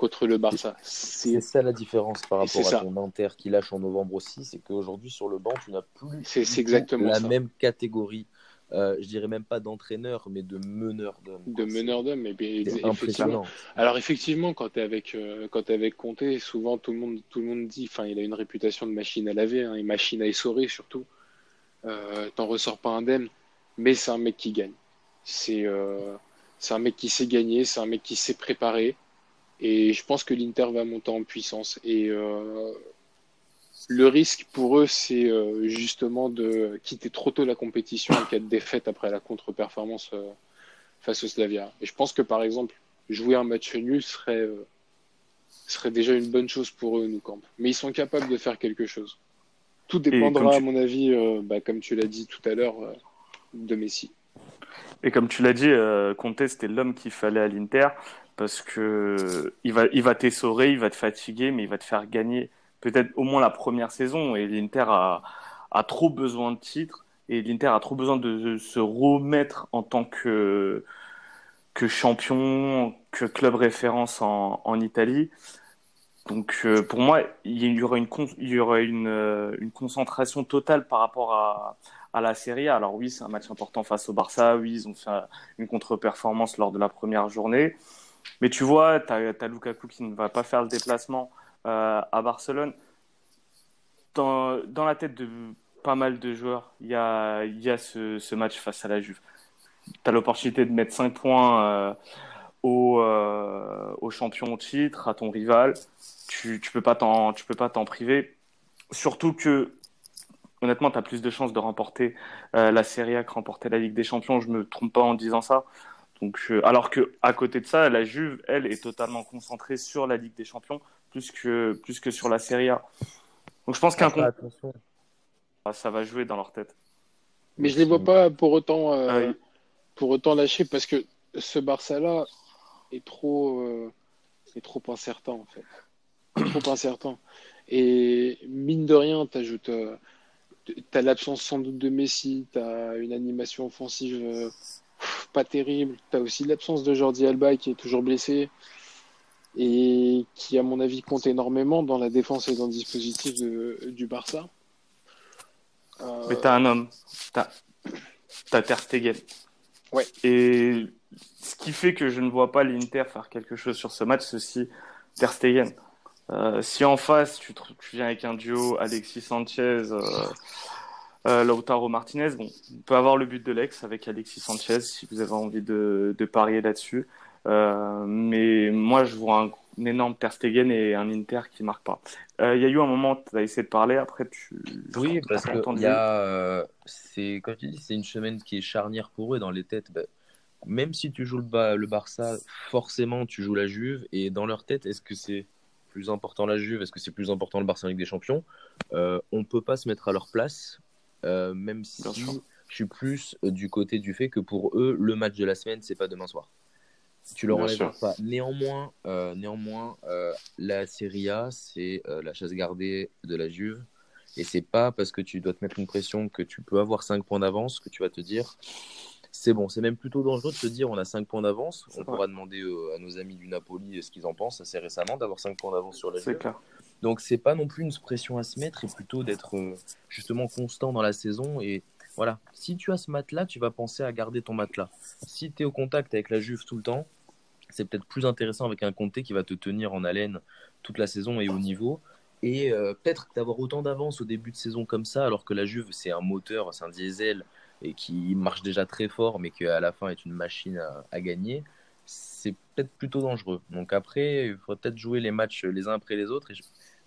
contre le Barça. C'est ça la différence par rapport à ça. ton Inter qui lâche en novembre aussi, c'est qu'aujourd'hui sur le banc, tu n'as plus exactement la ça. même catégorie. Euh, je dirais même pas d'entraîneur, mais de meneur d'homme. de meneur d'homme. Et bien, impressionnant. Alors effectivement, quand tu es avec euh, quand t'es avec Conte, souvent tout le monde tout le monde dit, enfin il a une réputation de machine à laver, hein, et machine à essorer surtout. Euh, T'en ressors pas indemne, mais c'est un mec qui gagne. C'est euh, c'est un mec qui sait gagner, c'est un mec qui sait préparer, et je pense que l'Inter va monter en puissance. Et euh, le risque pour eux, c'est euh, justement de quitter trop tôt la compétition en cas de défaite après la contre-performance euh, face au Slavia. Et je pense que par exemple jouer un match nul serait, serait déjà une bonne chose pour eux, nous, Camp. Mais ils sont capables de faire quelque chose. Tout dépendra, tu- à mon avis, bah, comme tu l'as dit tout à l'heure, de Messi. Et comme tu l'as dit, Conte, c'était l'homme qu'il fallait à l'Inter parce que il va, il va t'essorer, il va te fatiguer, mais il va te faire gagner peut-être au moins la première saison. Et l'Inter a, trop besoin de titres et l'Inter a trop besoin de se remettre en tant que, champion, que club référence en, Italie. Donc euh, pour moi, il y aura une, aura euh, une concentration totale par rapport à, à la Serie A. Alors oui, c'est un match important face au Barça. Oui, ils ont fait une contre-performance lors de la première journée. Mais tu vois, tu as, Lukaku qui ne va pas faire le déplacement euh, à Barcelone. Dans, la tête de pas mal de joueurs, il y a, ce, match face à la Juve. Tu as l'opportunité de mettre 5 points euh, au, euh, au, champion au titre, à ton rival. Tu ne peux pas t'en priver. Surtout que honnêtement, tu as plus de chances de remporter la Serie A que remporter la Ligue des Champions. Je me trompe pas en disant ça. Donc, euh, alors que à côté de ça, la Juve, elle, est totalement concentrée sur la Ligue des Champions plus que plus que sur la Serie A. Donc, je pense qu'un ah, ça va jouer dans leur tête. Mais je les vois pas pour autant euh, ah pour autant lâcher parce que ce Barça-là est trop est trop incertain en fait, trop incertain. Et mine de rien, tu ajoutes T'as l'absence sans doute de Messi, t'as une animation offensive euh, pas terrible, t'as aussi l'absence de Jordi Alba qui est toujours blessé et qui, à mon avis, compte énormément dans la défense et dans le dispositif du Barça. Euh... Mais t'as un homme, t'as as Ter Stegen. Ouais. Et ce qui fait que je ne vois pas l'Inter faire quelque chose sur ce match, c'est aussi Ter Stegen. Euh, si en face, tu, tu, viens avec un duo Alexis Sanchez, euh, euh, Lautaro Martinez, bon, on peut avoir le but de l'ex avec Alexis Sanchez si vous avez envie de, de parier là-dessus. Euh, mais moi, je vois un, énorme Ter Stegen et un Inter qui marque pas. Il y a eu un moment, tu as essayé de parler, après tu. Oui, parce que y a, c'est, comme tu dis, c'est une semaine qui est charnière pour eux dans les têtes. Bah, même si tu joues le, le Barça, forcément tu joues la Juve. Et dans leur tête, est-ce que c'est plus important la Juve? Est-ce que c'est plus important le Barça Ligue des Champions? Euh, On peut pas se mettre à leur place, euh, même si je suis plus euh, du côté du fait que pour eux, le match de la semaine, c'est pas demain soir. Tu leur enlèves pas. Néanmoins, euh, néanmoins la Serie A, c'est la chasse gardée de la Juve. Et c'est pas parce que tu dois te mettre une pression que tu peux avoir 5 points d'avance que tu vas te dire c'est bon. C'est même plutôt dangereux de se dire on a 5 points d'avance. On pourra demander euh, à nos amis du Napoli ce qu'ils en pensent assez récemment d'avoir 5 points d'avance sur la Juve. Donc c'est pas non plus une pression à se mettre et plutôt d'être euh, justement constant dans la saison et voilà, si tu as ce matelas, tu vas penser à garder ton matelas. Si tu es au contact avec la Juve tout le temps, c'est peut-être plus intéressant avec un Comté qui va te tenir en haleine toute la saison et au niveau. Et euh, peut-être d'avoir autant d'avance au début de saison comme ça, alors que la Juve, c'est un moteur, c'est un diesel, et qui marche déjà très fort, mais qui à la fin est une machine à, gagner, c'est peut-être plutôt dangereux. Donc après, il faudrait peut-être jouer les matchs les uns après les autres.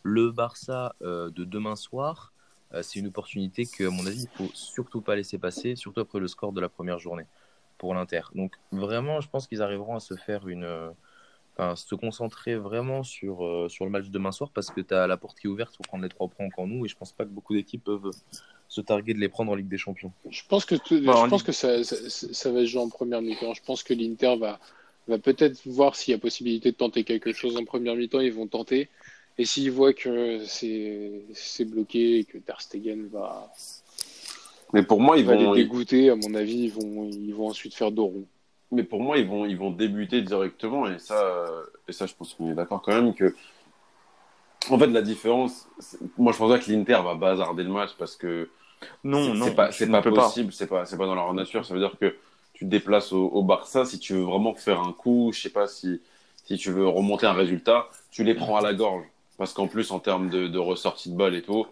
Le Barça euh, de demain soir, euh, c'est une opportunité que, à mon avis, il faut surtout pas laisser passer, surtout après le score de la première journée pour l'Inter. Donc vraiment, je pense qu'ils arriveront à se faire une... Enfin, se concentrer vraiment sur, euh, sur le match de demain soir parce que tu as la porte qui est ouverte pour prendre les trois points en nous et je pense pas que beaucoup d'équipes peuvent se targuer de les prendre en Ligue des Champions. Je pense que, je pense que ça, ça, va se jouer en première mi-temps. Je pense que l'Inter va, va peut-être voir s'il y a possibilité de tenter quelque chose en première mi-temps. Ils vont tenter. Et s'ils voient que c'est bloqué et que Ter Stegen va. Mais pour moi, ils vont les dégoûter. À mon avis, ils vont, ils vont ensuite faire dos rond. Mais pour moi, ils vont, ils vont débuter directement. Et ça, et ça je pense qu'on est d'accord quand même que. En fait, la différence, moi je pense pas que l'Inter va bazarder le match parce que non, non, c'est pas, c'est pas possible, c'est pas, c'est pas dans leur nature. Ça veut dire que tu te déplaces au, Barça si tu veux vraiment faire un coup, je sais pas si, si tu veux remonter un résultat, tu les prends à la gorge. Parce qu'en plus, en termes de, ressortie de balle et tout,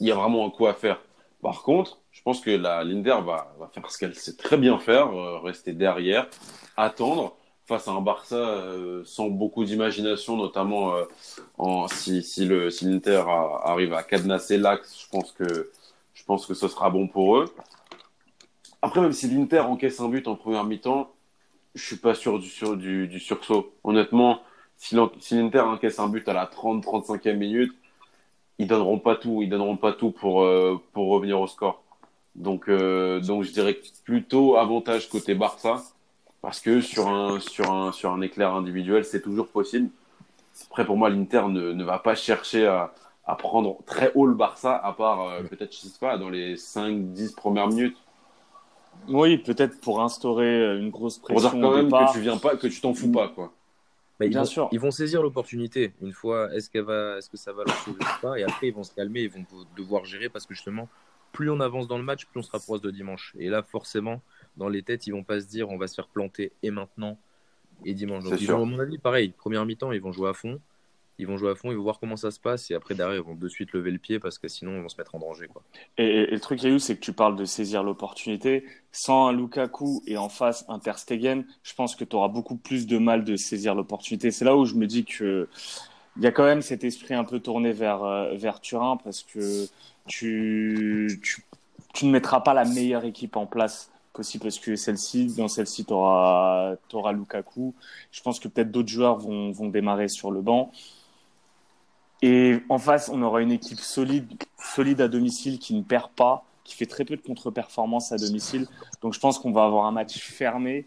il y a vraiment un coup à faire. Par contre, je pense que la l'Inter va, faire ce qu'elle sait très bien faire, euh, rester derrière, attendre face à un Barça euh, sans beaucoup d'imagination, notamment euh, si, si le l'Inter arrive à cadenasser l'axe, je pense que je pense que ce sera bon pour eux. Après, même si l'Inter encaisse un but en première mi-temps, je suis pas sûr du, sur, du sursaut. Honnêtement, si l'Inter encaisse un but à la 30-35e minute, ils donneront pas tout. Ils donneront pas tout pour, euh, pour revenir au score. Donc, euh, donc je dirais plutôt avantage côté Barça. Parce que sur un, sur un, sur un éclair individuel, c'est toujours possible. Après, pour moi, l'Inter ne, ne, va pas chercher à, à, prendre très haut le Barça, à part euh, peut-être, je sais pas, dans les 5-10 premières minutes. Oui, peut-être pour instaurer une grosse pression. Pour dire quand même que tu viens pas, que tu t'en fous pas, quoi. Bah, ils, Bien vont, sûr. ils vont saisir l'opportunité une fois. Est-ce qu'elle va, est-ce que ça va leur sauver ou pas? Et après, ils vont se calmer, ils vont devoir gérer parce que justement, plus on avance dans le match, plus on se rapproche de dimanche. Et là, forcément, dans les têtes, ils vont pas se dire on va se faire planter et maintenant et dimanche. Donc, ils vont, à mon avis, pareil. Première mi-temps, ils vont jouer à fond. Ils vont jouer à fond, ils vont voir comment ça se passe et après derrière ils vont de suite lever le pied parce que sinon ils vont se mettre en danger. Quoi. Et, et, le truc Yayu, c'est que tu parles de saisir l'opportunité. Sans un Lukaku et en face un Ter Stegen, je pense que tu auras beaucoup plus de mal de saisir l'opportunité. C'est là où je me dis que il y a quand même cet esprit un peu tourné vers, vers Turin parce que tu, tu, tu ne mettras pas la meilleure équipe en place possible parce que celle-ci, dans celle-ci, tu auras, auras, Lukaku. Je pense que peut-être d'autres joueurs vont, vont démarrer sur le banc. Et en face, on aura une équipe solide, solide à domicile qui ne perd pas, qui fait très peu de contre-performance à domicile. Donc je pense qu'on va avoir un match fermé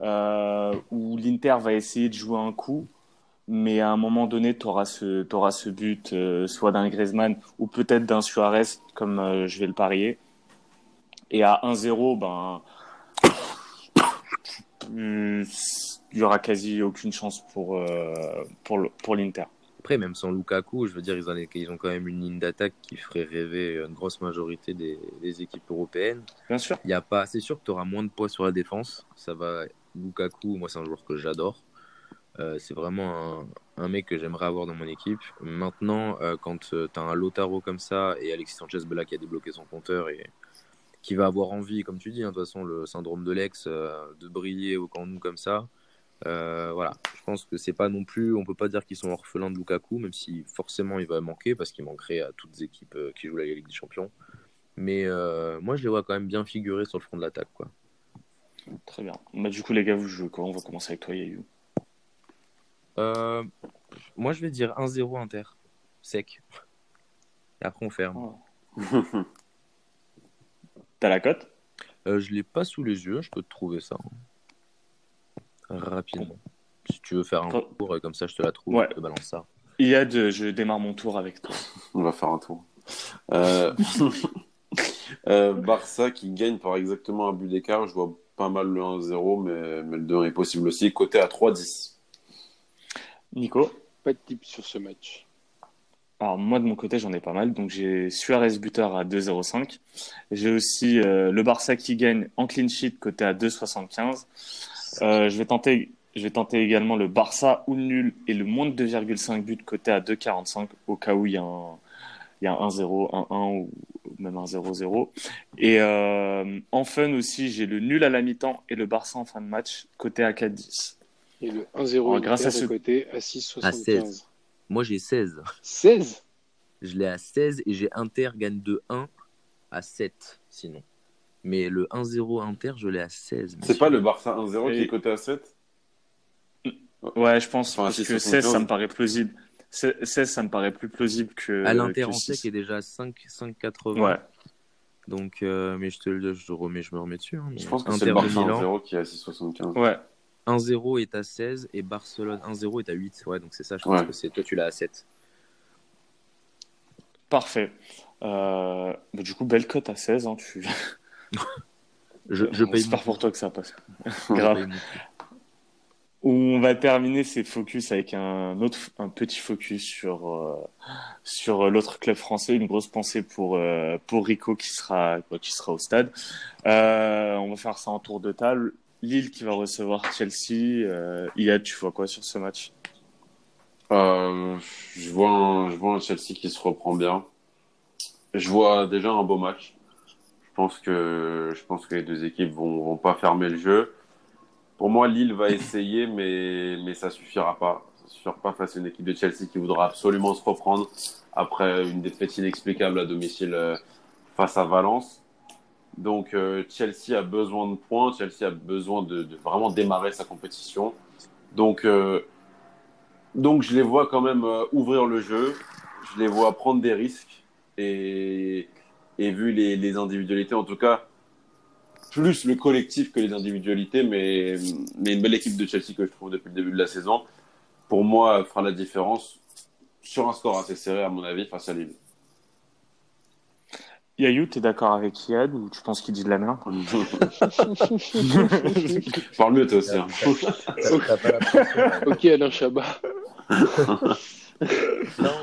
euh, où l'Inter va essayer de jouer un coup, mais à un moment donné, tu auras ce, auras ce but, euh, soit d'un Griezmann ou peut-être d'un Suarez, comme euh, je vais le parier. Et à 1-0, ben, il y aura quasi aucune chance pour, pour l'Inter. Après, même sans Lukaku, je veux dire, ils, en, ils ont quand même une ligne d'attaque qui ferait rêver une grosse majorité des, des équipes européennes. Bien sûr. Il y a pas, c'est sûr que tu auras moins de poids sur la défense. Ça va. Lukaku, moi, c'est un joueur que j'adore. Euh, c'est vraiment un, un, mec que j'aimerais avoir dans mon équipe. Maintenant, euh, quand euh, tu as un Lotaro comme ça et Alexis Sanchez Bella qui a débloqué son compteur et qui va avoir envie, comme tu dis, hein, de toute façon, le syndrome de l'ex, de briller au camp nous comme ça. Euh, voilà, je pense que c'est pas non plus, on peut pas dire qu'ils sont orphelins de Lukaku, même si forcément il va manquer parce qu'il manquerait à toutes les équipes euh, qui jouent la Ligue des Champions. Mais euh, moi, je les vois quand même bien figurer sur le front de l'attaque, quoi. Très bien. Bah, du coup, les gars, vous jouez quoi? On va commencer avec toi, Yayu. Euh, moi, je vais dire 1-0 Inter, sec. Et après, on ferme. Oh. T'as la cote? Je l'ai pas sous les yeux, je peux te trouver ça. Rapidement. Si tu veux faire un tour, et comme ça je te la trouve, ouais. je te balance ça. Iyad, je démarre mon tour avec toi. On va faire un tour. Euh... euh, Barça qui gagne par exactement un but d'écart. Je vois pas mal le 1-0, mais, mais le 2 est possible aussi. Côté à 3-10. Nico Pas de type sur ce match. Alors moi de mon côté j'en ai pas mal, donc j'ai Suarez buteur à 2,05. J'ai aussi euh, le Barça qui gagne en clean sheet côté à 2,75. Euh, je vais tenter, je vais tenter également le Barça ou le nul et le moins de 2,5 buts côté à 2,45 au cas où il y a un, il y a un 1-0, 1-1 ou même un 0-0. Et euh, en fun aussi j'ai le nul à la mi-temps et le Barça en fin de match côté à 4,10. Et le 1-0 grâce à ce côté à 6,75. À 16. Moi, j'ai 16. 16 Je l'ai à 16 et j'ai Inter gagne de 1 à 7, sinon. Mais le 1-0 Inter, je l'ai à 16. C'est pas le Barça 1-0 et... qui est coté à 7 Ouais, je pense, enfin, parce que 16, ça me paraît plausible. 16, ça me paraît plus plausible que. À l'Inter en sec est déjà à 5,80. Ouais. Donc, euh, mais je te le je, remets, je me remets dessus. Hein, je pense que c'est le Barça 1-0 qui est à 6,75. Ouais. 1-0 est à 16 et Barcelone 1-0 est à 8. Ouais, donc c'est ça, je pense ouais. que c'est toi, tu l'as à 7. Parfait. Euh, bah, du coup, belle cote à 16. Hein, tu... je, je paye. J'espère pour toi que ça passe. Grave. On va terminer ces focus avec un autre, un petit focus sur euh, sur l'autre club français. Une grosse pensée pour euh, pour Rico qui sera qui sera au stade. Euh, on va faire ça en tour de table. Lille qui va recevoir Chelsea. Euh, Iyad, tu vois quoi sur ce match? Euh, je, vois un, je vois un Chelsea qui se reprend bien. Je vois déjà un beau match. Je pense que, les deux équipes vont, vont pas fermer le jeu. Pour moi, Lille va essayer, mais, mais ça suffira pas. Ça suffira pas face à une équipe de Chelsea qui voudra absolument se reprendre après une défaite inexplicable à domicile euh, face à Valence. Donc euh, Chelsea a besoin de points, Chelsea a besoin de, vraiment démarrer sa compétition. Donc, euh, donc je les vois quand même ouvrir le jeu, je les vois prendre des risques et, et vu les, les, individualités, en tout cas, plus le collectif que les individualités, mais, mais une belle équipe de Chelsea que je trouve depuis le début de la saison, pour moi, fera la différence sur un score assez serré, à mon avis, face à Lille. Yayou, tu es d'accord avec Yad ou tu penses qu'il dit de la merde? Parle mieux toi aussi. Hein. ok, Alain Chabat. non,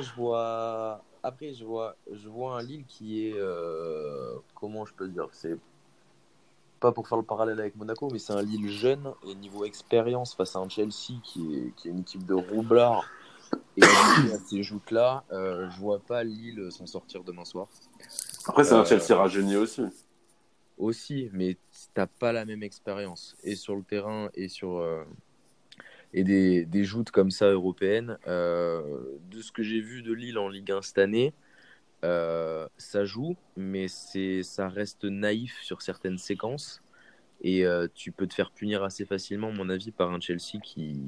je vois. Après, je vois, je vois un Lille qui est. Euh, comment je peux dire C'est pas pour faire le parallèle avec Monaco, mais c'est un Lille jeune et niveau expérience face à un Chelsea qui est, qui est une équipe de roublards et à ces joutes-là, euh, je vois pas Lille s'en sortir demain soir. Après, c'est un euh, Chelsea rajeuni aussi. Aussi, mais t'as pas la même expérience et sur le terrain et sur euh, et des, des joutes comme ça européennes. de ce que j'ai vu de Lille en Ligue 1 cette année, ça joue, mais ça reste naïf sur certaines séquences et tu peux te faire punir assez facilement, mon avis, par un Chelsea qui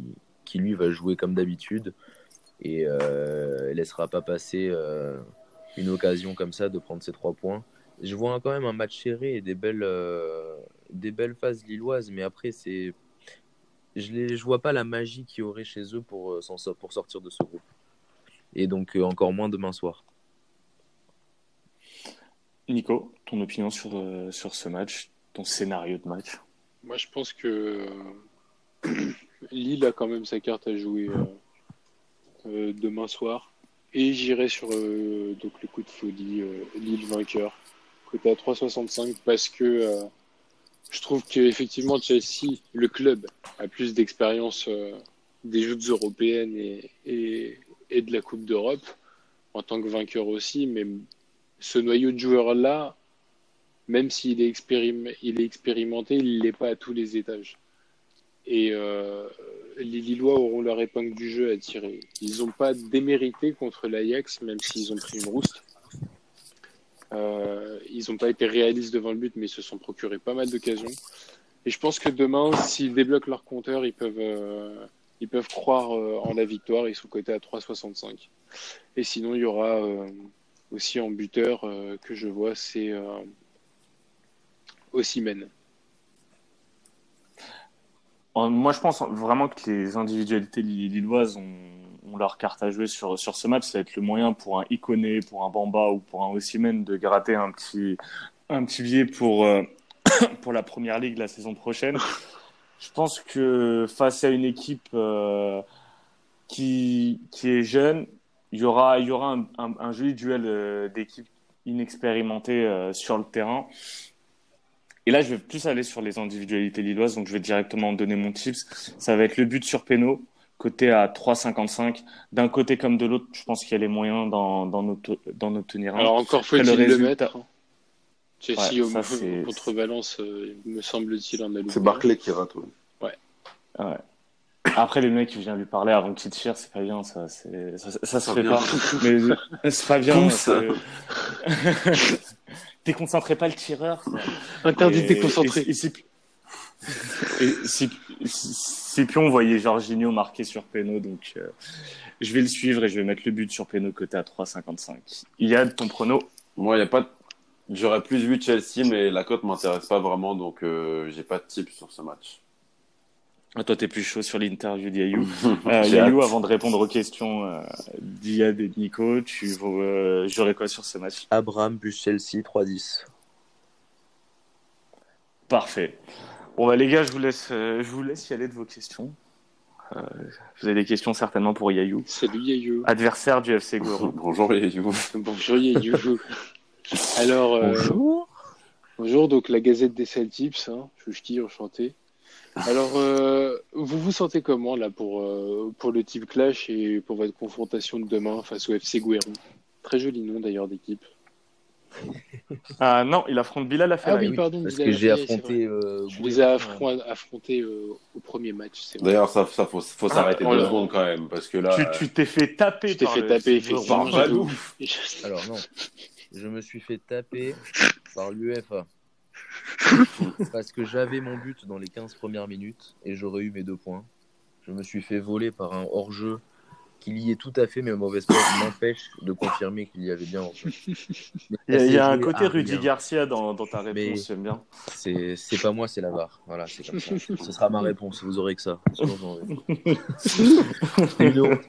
qui lui va jouer comme d'habitude et euh, laissera pas passer euh, une occasion comme ça de prendre ses trois points. Je vois quand même un match serré et des belles, euh, des belles phases lilloises, mais après, c'est je ne je vois pas la magie qu'il y aurait chez eux pour, pour sortir de ce groupe. Et donc, encore moins demain soir. Nico, ton opinion sur, sur ce match, ton scénario de match? Moi, je pense que Lille a quand même sa carte à jouer euh, demain soir. Et j'irai sur euh, donc le coup de folie, euh, Lille vainqueur, côté à 3,65, parce que je trouve qu'effectivement Chelsea, le club, a plus d'expérience des joutes européennes et, de la Coupe d'Europe, en tant que vainqueur aussi, mais ce noyau de joueurs-là, même s'il est, il est expérimenté, il ne l'est pas à tous les étages. Et euh, les Lillois auront leur épingle du jeu à tirer. Ils n'ont pas démérité contre l'Ajax, même s'ils ont pris une rouste. Euh, ils n'ont pas été réalistes devant le but, mais ils se sont procurés pas mal d'occasions. Et je pense que demain, s'ils débloquent leur compteur, ils peuvent, euh, ils peuvent croire euh, en la victoire. Ils sont cotés à 3,65. Et sinon, il y aura aussi en buteur que je vois, c'est Ossimène. Moi, je pense vraiment que les individualités lilloises ont, leur carte à jouer sur, sur ce match. Ça va être le moyen pour un Iconé, pour un Bamba ou pour un Ossimène de gratter un petit, un petit billet pour, euh, pour la première ligue la saison prochaine. Je pense que face à une équipe euh, qui, qui est jeune, il y aura, y aura un, joli duel euh, d'équipes inexpérimentées sur le terrain. Et là, je vais plus aller sur les individualités lilloises, donc je vais directement donner mon tips. Ça va être le but sur Péno, côté à 3,55. D'un côté comme de l'autre, je pense qu'il y a les moyens d'en obtenir un. Alors encore faut-il le, mettre. Hein. Chelsea au, contre Valence, euh, me semble-t-il, en a C'est Barclay qui rate. Ouais. ouais. Après, le mec qui vient lui parler avant qu'il tire, c'est pas bien, ça, ça, ça, se fait pas. Mais c'est pas bien. déconcentrez pas le tireur. Interdit de déconcentrer. Et, si, si, on voyait Jorginho marqué sur Peno, donc euh, je vais le suivre et je vais mettre le but sur Peno côté à 3,55. Il y a ton prono Moi, il y a pas. J'aurais plus vu Chelsea, mais la cote m'intéresse pas vraiment, donc euh, j'ai pas de type sur ce match. Ah, toi, tu es plus chaud sur l'interview d'Yayou. euh, Yayou, avant de répondre aux questions euh, d'Iyad et de Nico, tu euh, j'aurais quoi sur ce match? Abraham, bus Chelsea, 3-10. Parfait. Bon, bah, les gars, je vous laisse, euh, je vous laisse y aller de vos questions. Euh, vous avez des questions certainement pour Yayou. Salut Yayou. Adversaire du FC Goro. Bonjour Yayou. Bonjour Yayou. Alors, bonjour. Bonjour, donc la Gazette des Celtics, hein, Chouchki, enchanté. Alors, euh, vous vous sentez comment là pour, euh, pour le type Clash et pour votre confrontation de demain face au FC Guéron Très joli nom d'ailleurs d'équipe. Ah non, il affronte Bilal Ah oui, pardon. Parce que j'ai affronté. Euh, je les ai affrontés au premier match. D'ailleurs, ça, ça faut, faut s'arrêter ah, deux secondes quand même parce que là. Tu t'es fait taper. Tu t'es fait taper effectivement. Alors non, je me suis fait taper par l'UFA. parce que j'avais mon but dans les 15 premières minutes et j'aurais eu mes deux points. Je me suis fait voler par un hors-jeu qu'il y ait tout à fait, mais mauvaise foi m'empêche de confirmer qu'il y avait bien. En fait. il y a, il y a un côté Rudy Garcia dans, dans ta réponse, j'aime bien. C'est pas moi, c'est la VAR. Voilà, c'est comme ça. Ce sera ma réponse, vous aurez que ça. une honte,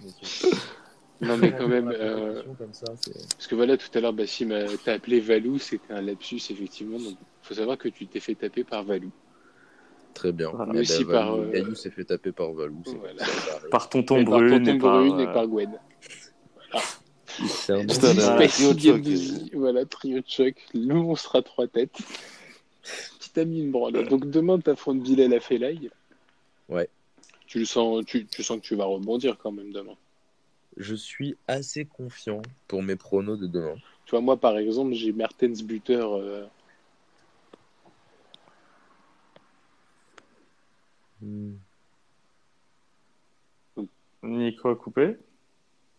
non, mais quand même. Euh... Ça, parce que voilà, tout à l'heure, Bassim t'a appelé Valou, c'était un lapsus, effectivement. Donc, faut savoir que tu t'es fait taper par Valou. Très bien. Mais eh ben, aussi par. Euh... s'est fait taper par Valou. Voilà. Par Tonton Brune et, par, et par Gwen. Ah. C'est un Voilà, trio de choc. Le monstre à trois têtes. Qui t'a mis une branle. Donc demain, t'affrontes Bilal à Felaï. Ouais. Tu, le sens, tu, tu sens que tu vas rebondir quand même demain je suis assez confiant pour mes pronos de demain. Tu vois, moi, par exemple, j'ai Mertens buteur. Euh... Hmm. Nico a coupé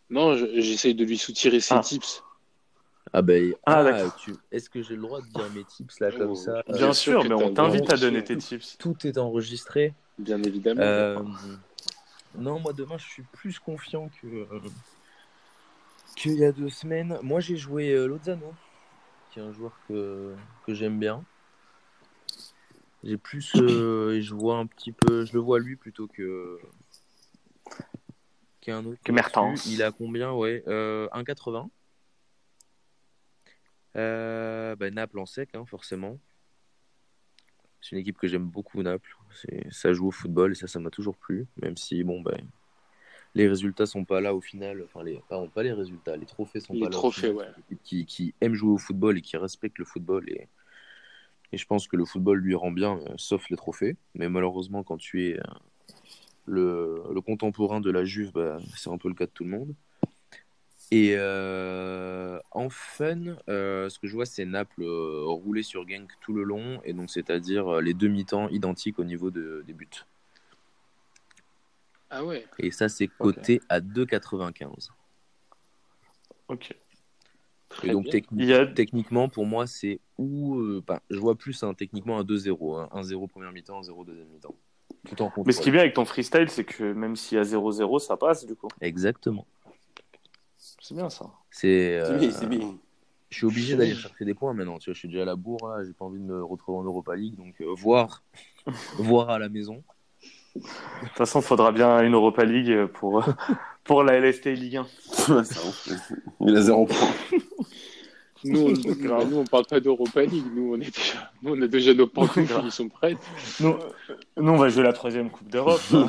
Non, j'essaye de lui soutirer ses ah. tips. Ah ben, ah, ah tu... est-ce que j'ai le droit de dire mes tips là comme Oh, ça Bien Euh, sûr, mais on t'invite à donner tes tips. Tout est enregistré. Bien évidemment. Euh, Non, moi demain je suis plus confiant que euh, qu'il y a deux semaines. Moi j'ai joué euh, Lozano, qui est un joueur que, que j'aime bien. J'ai plus euh, et je vois un petit peu, je le vois lui plutôt que qu'un autre. Que Mertens. Il a combien? Ouais, euh, 1,80. Euh, bah, Naples en sec, hein, forcément. C'est une équipe que j'aime beaucoup, Naples. C'est, ça joue au football et ça, ça m'a toujours plu. Même si, bon, ben, les résultats sont pas là au final. Enfin, les, pardon, pas les résultats, les trophées sont Les pas là. au trophées, final. ouais. Qui, qui aime jouer au football et qui respecte le football. Et, et je pense que le football lui rend bien, euh, sauf les trophées. Mais malheureusement, quand tu es euh, le, le contemporain de la Juve, bah, c'est un peu le cas de tout le monde. Et euh, en fun, ce que je vois, c'est Naples rouler sur Genk tout le long, et donc c'est-à-dire les demi-temps identiques au niveau de- des buts. Ah ouais. Et ça, c'est coté à 2,95. Ok. Très Et donc techni- a- techniquement, pour moi, c'est où euh, bah, Je vois plus hein, techniquement un 2-0, hein, 1-0 première mi-temps, 1-0 deuxième mi-temps. Tout en contrôle. Mais ce qui est bien avec ton freestyle, c'est que même s'il y a 0-0, ça passe du coup. Exactement. C'est bien ça. C'est. C'est euh, bien, c'est bien. Je suis obligé d'aller chercher des points maintenant. Tu vois, je suis déjà à la bourre là, j'ai pas envie de me retrouver en Europa League, donc euh, voir, voir à la maison. De toute façon, il faudra bien une Europa League pour, pour la LST Ligue 1. Ouais, ça, on fait. Il a zéro point. Nous, on, nous, on parle pas d'Europa League. Nous, on, est déjà, nous, on a déjà nos pantoufles qui sont prêtes. Nous, nous, on va jouer la troisième Coupe d'Europe. là.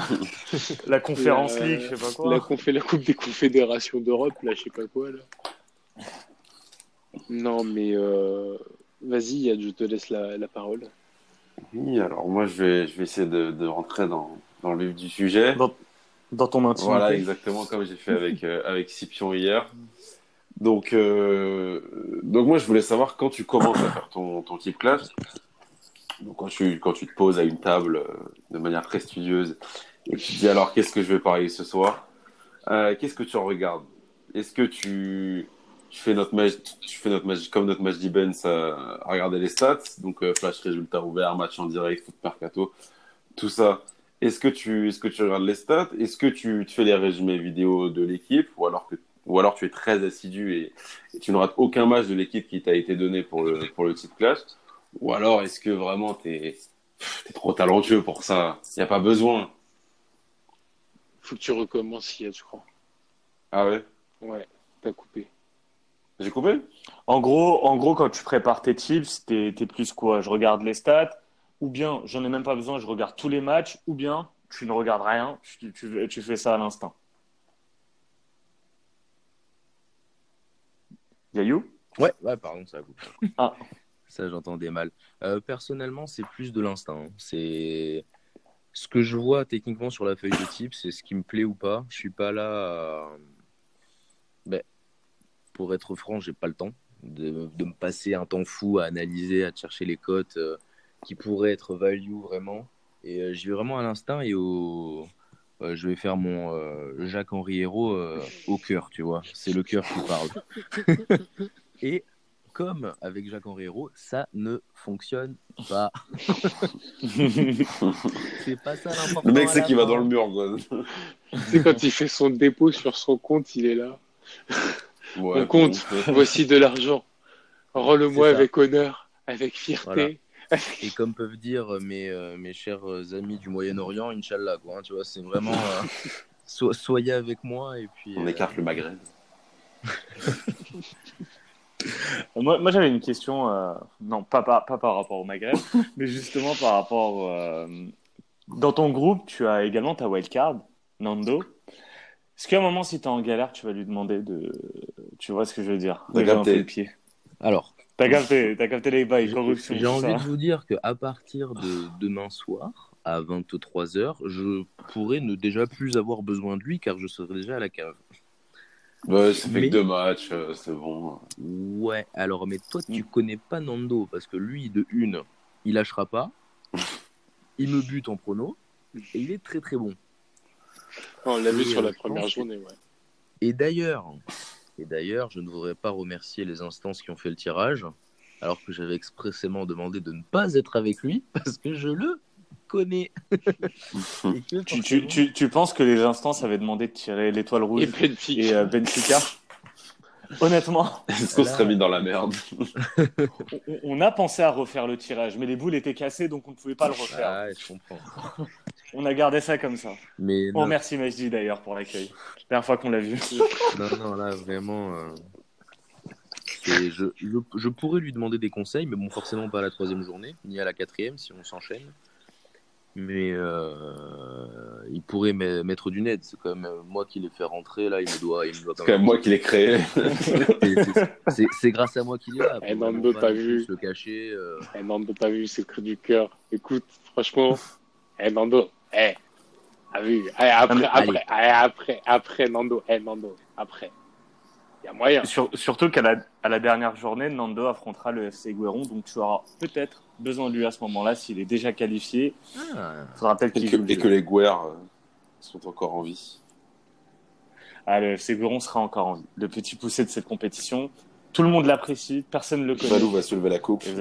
la Conférence La- League, je sais pas quoi. Là, qu'on fait la Coupe des Confédérations d'Europe, là, je sais pas quoi, là. Non, mais euh, vas-y, Yann, je te laisse la, la parole. Oui, alors moi, je vais, je vais essayer de, de rentrer dans, dans le vif du sujet. Dans, dans ton intimité. Voilà, exactement comme j'ai fait avec, euh, avec Scipion hier. Donc, euh, donc moi, je voulais savoir quand tu commences à faire ton, ton type class. Donc, quand tu, quand tu te poses à une table euh, de manière très studieuse et que tu te dis alors qu'est-ce que je vais parier ce soir, euh, qu'est-ce que tu en regardes? Est-ce que tu, tu fais notre match, tu fais notre match comme notre match d'Ibens à, à regarder les stats, donc flash résultat ouvert, match en direct, foot mercato, tout ça. Est-ce que tu, est-ce que tu regardes les stats? Est-ce que tu, tu fais les résumés vidéo de l'équipe? Ou alors que, ou alors tu es très assidu et, et tu ne rates aucun match de l'équipe qui t'a été donné pour le, pour le class Ou alors est-ce que vraiment t'es, t'es trop talentueux pour ça? Il n'y a pas besoin. Faut que tu recommences, je crois. Ah ouais? Ouais, t'as coupé. J'ai coupé? En gros, en gros, quand tu prépares tes tips, t'es, t'es plus quoi? Je regarde les stats, ou bien j'en ai même pas besoin, je regarde tous les matchs, ou bien tu ne regardes rien, tu, tu, tu fais ça à l'instinct. Yayou? Ouais, ouais, pardon, ça coupe. Ah. Ça, j'entendais mal. Euh, personnellement, c'est plus de l'instinct. hein. C'est ce que je vois techniquement sur la feuille de type, c'est ce qui me plaît ou pas. Je suis pas là. à- Ben, pour être franc, j'ai pas le temps de, de me passer un temps fou à analyser, à chercher les cotes euh, qui pourraient être value vraiment. Et euh, j'y vais vraiment à l'instinct et au. Euh, je vais faire mon euh, Jacques-Henri Hérault euh, au cœur, tu vois. C'est le cœur qui parle. Et comme avec Jacques-Henri Hérault, ça ne fonctionne pas. c'est pas ça l'important. Le mec, c'est qu'il va dans le mur, quoi. C'est quand il fait son dépôt sur son compte, il est là. Ouais, Mon compte, voici de l'argent. Rends-le-moi avec honneur, avec fierté. Et comme peuvent dire mes, euh, mes chers amis du Moyen-Orient, Inch'Allah, quoi. hein, tu vois, c'est vraiment. euh, so- soyez avec moi et puis. On euh, écarte le Maghreb. Moi, moi j'avais une question, euh, non, pas par, pas par rapport au Maghreb, mais justement par rapport. euh, dans ton groupe, tu as également ta wildcard, Nando. Est-ce qu'à un moment, si tu es en galère, tu vas lui demander de. Tu vois ce que je veux dire? Capté. peu le pied. Alors, T'as capté, t'as capté les bails, j'ai corruption. j'ai envie ça. de vous dire qu'à partir de demain soir, à 23h, je pourrais ne déjà plus avoir besoin de lui car je serai déjà à la cave. Ouais, ça fait Mais- que deux matchs, euh, c'est bon. Ouais, alors, mais toi, tu connais pas Nando parce que lui, de une, il lâchera pas. Il me bute en prono et il est très très bon. On l'a vu sur euh, la je première journée, ouais. Et d'ailleurs, et d'ailleurs, je ne voudrais pas remercier les instances qui ont fait le tirage, alors que j'avais expressément demandé de ne pas être avec lui parce que je le connais. Tu, tu, forcément- tu, tu penses que les instances avaient demandé de tirer l'étoile rouge Et Benfica. et euh, Benfica? Est-ce Honnêtement, qu'on Voilà. serait mis dans la merde? On, on a pensé à refaire le tirage, mais les boules étaient cassées, donc on ne pouvait pas le refaire. Ah, ouais, je comprends. On a gardé ça comme ça. Mais non, remercie Majdi d'ailleurs pour l'accueil. Dernière fois qu'on l'a vu. non, non, là, vraiment. euh, je, je pourrais lui demander des conseils, mais bon, forcément pas à la troisième journée, ni à la quatrième si on s'enchaîne. Mais euh, il pourrait me- mettre du net. C'est quand même moi qui l'ai fait rentrer, là, il me doit, il me doit C'est quand même moi qui l'ai créé. C'est- c'est- C'est c'est grâce à moi qu'il est là. Non, vraiment mais pas pas vu. se le cacher. euh. Eh, Nando, t'as vu, c'est le cri du cœur. Écoute, franchement, eh, Nando, eh, t'as vu, après, après, après, après, Nando, eh, Nando, après. Il y a moyen. Sur- surtout qu'à la, à la dernière journée, Nando affrontera le FC Guéron, donc tu auras peut-être besoin de lui à ce moment-là s'il est déjà qualifié. Ah, Il faudra peut-être et, qu'il que, et que les Guerres euh, sont encore en vie. Ah, le FC Guéron sera encore en vie. Le petit poussé de cette compétition. Tout le monde l'apprécie, personne ne le connaît. Valou va soulever la coupe. Ils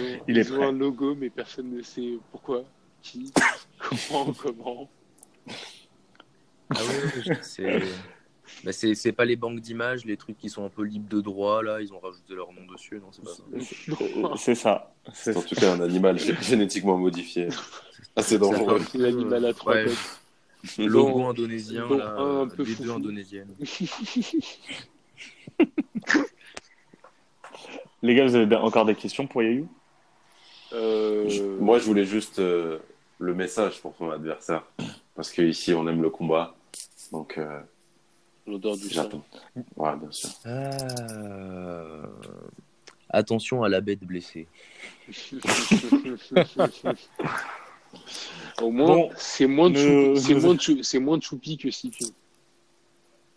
ont, Il est ils ont un logo, mais personne ne sait pourquoi, qui, comment, comment. Ah ouais, c'est. Bah, c'est c'est pas les banques d'images, les trucs qui sont un peu libres de droit, là, ils ont rajouté leur nom dessus, non, c'est pas ça. C'est ça. C'est C'est en tout cas un animal gé- génétiquement modifié. Assez dangereux. L'animal à trois têtes. Logo indonésien, là, des deux indonésiennes. Les gars, vous avez encore des questions pour Yayou? Euh, Moi, je voulais juste euh, le message pour ton adversaire. Parce qu'ici, on aime le combat. Donc, euh, l'odeur du sang. j'attends. Voilà, bien sûr. Ah. Attention à la bête blessée. Au moins, Bon, c'est moins, de ne- choupi- c'est ne- moins, chou- c'est moins choupi que Scipio.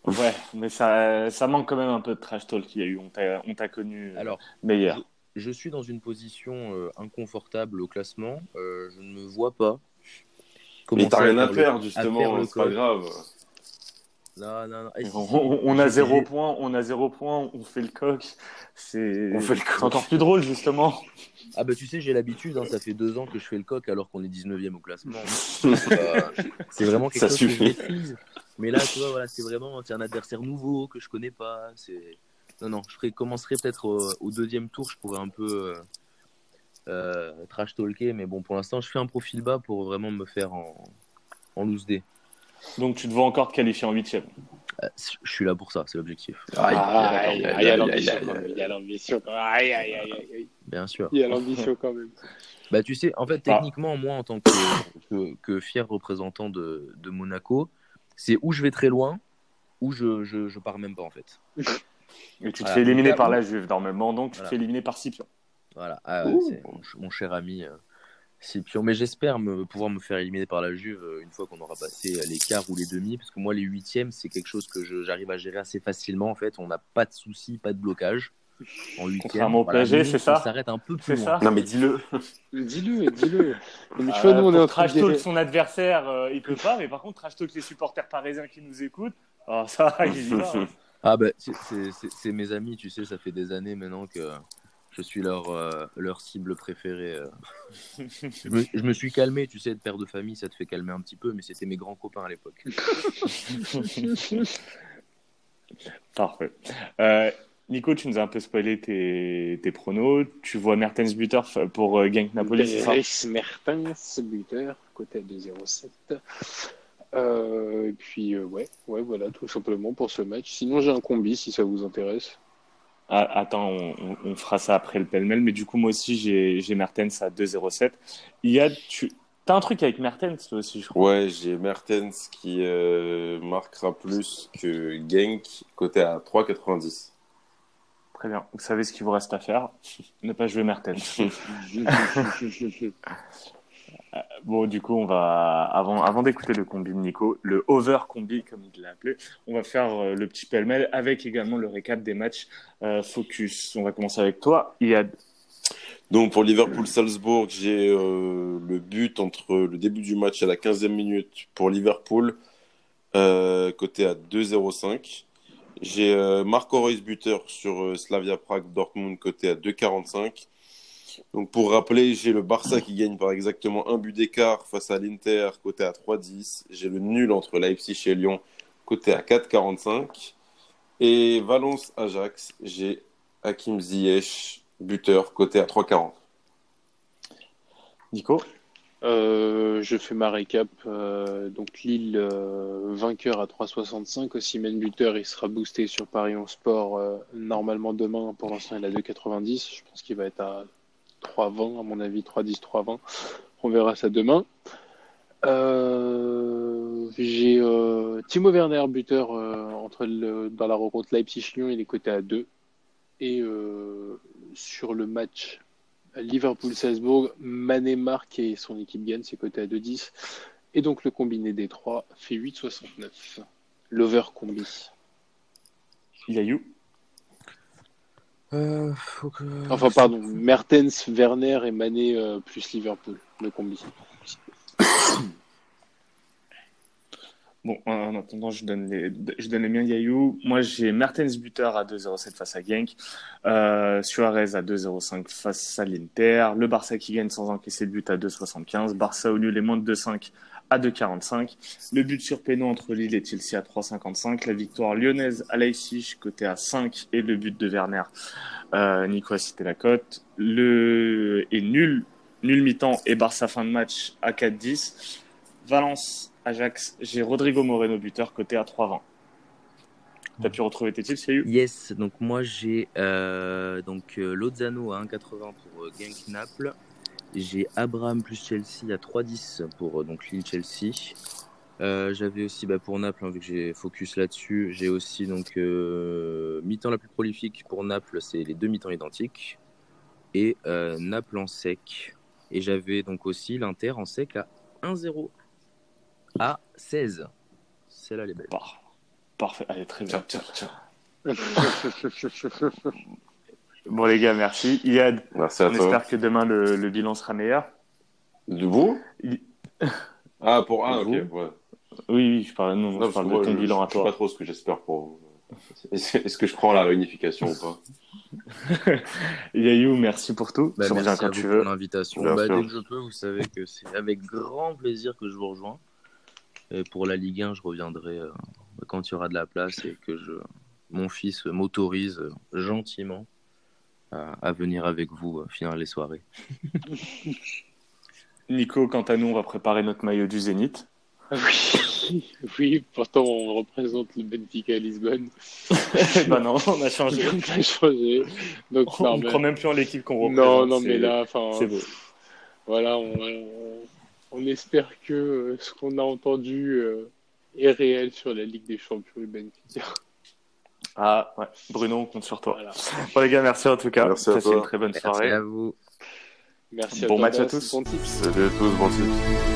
Ouais, mais ça, ça manque quand même un peu de trash talk qu'il y a eu. On t'a on t'a connu euh, Alors, meilleur. je suis dans une position euh, inconfortable au classement. Euh, je ne me vois pas. Mais t'as rien à faire le- perdre, faire justement. le C'est pas grave. Non, non, non. Si, On, si. on- on a zéro point, on a zéro point, on fait le coq. C'est On fait le c'est coq. encore plus drôle, justement. Ah bah tu sais, j'ai l'habitude, hein, ça fait deux ans que je fais le coq alors qu'on est 19e au classement. C'est pas- c'est vraiment quelque Ça chose suffit. que je maîtrise. Mais là, tu vois, voilà, c'est vraiment c'est un adversaire nouveau que je connais pas. C'est non, non, je ferai, commencerai peut-être au, au deuxième tour, je pourrais un peu euh, euh, trash talker, mais bon, pour l'instant, je fais un profil bas pour vraiment me faire en, en loose D. Donc tu te vois encore te qualifier en huitième. Euh, je suis là pour ça, c'est l'objectif, Aïe, Ah, aïe, il y a- l'ambition aïe, quand aïe, même. bien sûr. Il y a l'ambition quand même. Bah, tu sais, en fait, techniquement, moi, en tant que, que, que fier représentant de, de Monaco, c'est où je vais très loin, ou je, je, je pars même pas, en fait. Et tu te Voilà. fais éliminer par la Juve, normalement. Donc tu Voilà. te fais éliminer par Scipion. Voilà, ah, mon, ch- mon cher ami euh, Scipion. Mais j'espère me, pouvoir me faire éliminer par la Juve euh, une fois qu'on aura passé euh, les quarts ou les demi, parce que moi, les huitièmes, c'est quelque chose que je- j'arrive à gérer assez facilement. En fait, on n'a pas de soucis, pas de blocage. En huitième, Contrairement au PSG, nous, c'est ça On s'arrête un peu plus C'est loin. Non, mais dis-le. Dis-le, dis-le. Mais Euh, vois, nous, on est pour en train trash talk son adversaire, euh, il peut pas, mais par contre, trash talk les supporters parisiens qui nous écoutent, oh, ça, il y va. hein. Ah bah, c'est mes amis, tu sais, ça fait des années maintenant que je suis leur, euh, leur cible préférée. euh. je, me, je me suis calmé, tu sais, de père de famille, ça te fait calmer un petit peu, mais c'était mes grands copains à l'époque. Parfait. Euh, Nico, tu nous as un peu spoilé tes, tes pronos. Tu vois Mertens buteur f- pour euh, Genk Napoli, c'est ça? Dries Mertens, buteur, côté de 0,7. Euh, et puis, euh, ouais, ouais, voilà, tout simplement pour ce match. Sinon, j'ai un combi si ça vous intéresse. Ah, attends, on, on- on fera ça après le pêle-mêle. Mais du coup, moi aussi, j'ai Mertens à 2,07. Yad, tu as un truc avec Mertens, toi aussi, je crois. Ouais, j'ai Mertens qui euh, marquera plus que Genk, côté à 3,90. Très bien. Vous savez ce qu'il vous reste à faire Ne pas jouer Mertens. Bon, du coup, on va, avant, d'écouter le combi de Nico, le over combi, comme il l'a appelé, on va faire euh, le petit pêle-mêle avec également le récap des matchs euh, focus. On va commencer avec toi, Yad. Donc pour Liverpool-Salzbourg, j'ai euh, le but entre le début du match et la 15e minute pour Liverpool, euh, côté à 2,05. J'ai euh, Marco Reus buteur sur euh, Slavia Prague Dortmund, côté à 2,45. Donc pour rappeler, j'ai le Barça qui gagne par exactement un but d'écart face à l'Inter, côté à 3,10. J'ai le nul entre Leipzig et Lyon, côté à 4,45. Et Valence-Ajax, j'ai Hakim Ziyech, buteur, côté à 3,40. Nico? Euh, je fais ma récap. Euh, donc Lille euh, vainqueur à 3,65. Osimhen buteur, il sera boosté sur Paris 11 Sport euh, normalement demain. Pour l'instant, il est à 2,90. Je pense qu'il va être à 3,20 à mon avis, 3,10, 3,20. On verra ça demain. Euh, J'ai euh, Timo Werner buteur euh, entre le, dans la rencontre Leipzig-Lyon, il est coté à 2. Et euh, sur le match Liverpool-Salzbourg, Mané marque et son équipe gagne, c'est coté à 2,10. Et donc le combiné des trois fait 8,69. L'over combi. Yayu Euh, faut que... Enfin, pardon, Mertens, Werner et Mané euh, plus Liverpool, le combi. Bon, en attendant, je donne les, je donne les miens, Yayu. Moi, j'ai Mertens buteur à 2,07 face à Genk. Euh, Suarez à 2,05 face à l'Inter. Le Barça qui gagne sans encaisser de but à 2,75. Barça au nul et moins de 2,5 à 2,45. Le but sur péno entre Lille et Chelsea à 3,55. La victoire lyonnaise à Leipzig côté à 5 et le but de Werner. Euh, Nico a cité la cote. Le et nul, nul mi-temps et Barça fin de match à 4,10. Valence Ajax, j'ai Rodrigo Moreno buteur côté à 3,20. T'as pu retrouver tes tips, Yes, donc moi j'ai euh, euh, Lozano à 1,80 pour Genk Naples. J'ai Abraham plus Chelsea à 3,10 pour euh, donc Lille Chelsea. Euh, J'avais aussi bah, pour Naples, hein, vu que j'ai focus là-dessus, j'ai aussi donc euh, mi-temps la plus prolifique pour Naples, c'est les deux mi-temps identiques. Et euh, Naples en sec. Et j'avais donc aussi l'Inter en sec à 1-0 à 16. Celle-là, elle est belle. Par- Parfait, allez, très bien. Tiens, tiens, tiens. Bon, les gars, merci. Yad, Merci à on toi. espère que demain le, le bilan sera meilleur. De vous? Il- Ah, pour un, ok. vous? Ouais. Oui, oui, je parle, non, Non, je parle de moi, ton je, bilan à je sais pas toi. trop ce que j'espère pour vous. Est-ce que je prends la réunification ou pas? Yayu, merci pour tout. Bah, reviens merci à quand vous tu pour veux. l'invitation. Bien Bah, dès que je peux, vous savez que c'est avec grand plaisir que je vous rejoins. Et pour la Ligue 1, je reviendrai euh, quand il y aura de la place et que je, mon fils m'autorise euh, gentiment à, à venir avec vous euh, finir les soirées. Nico, quant à nous, on va préparer notre maillot du Zénith. Oui, oui, pourtant on représente le Benfica à Lisbonne. bah non, on a changé. On a changé. Donc, On ne mais- croit même plus en l'équipe qu'on représente. non, non, mais là, enfin, C'est beau. voilà, on, on- on espère que euh, ce qu'on a entendu euh, est réel sur la Ligue des Champions et Benfica. Ah, ouais. Bruno, on compte sur toi. Voilà. Bon, les gars, merci en tout cas. Merci à toi. une très bonne merci soirée. Merci à vous. Merci bon à match à tous. Bon tips. Salut à tous, bon tips.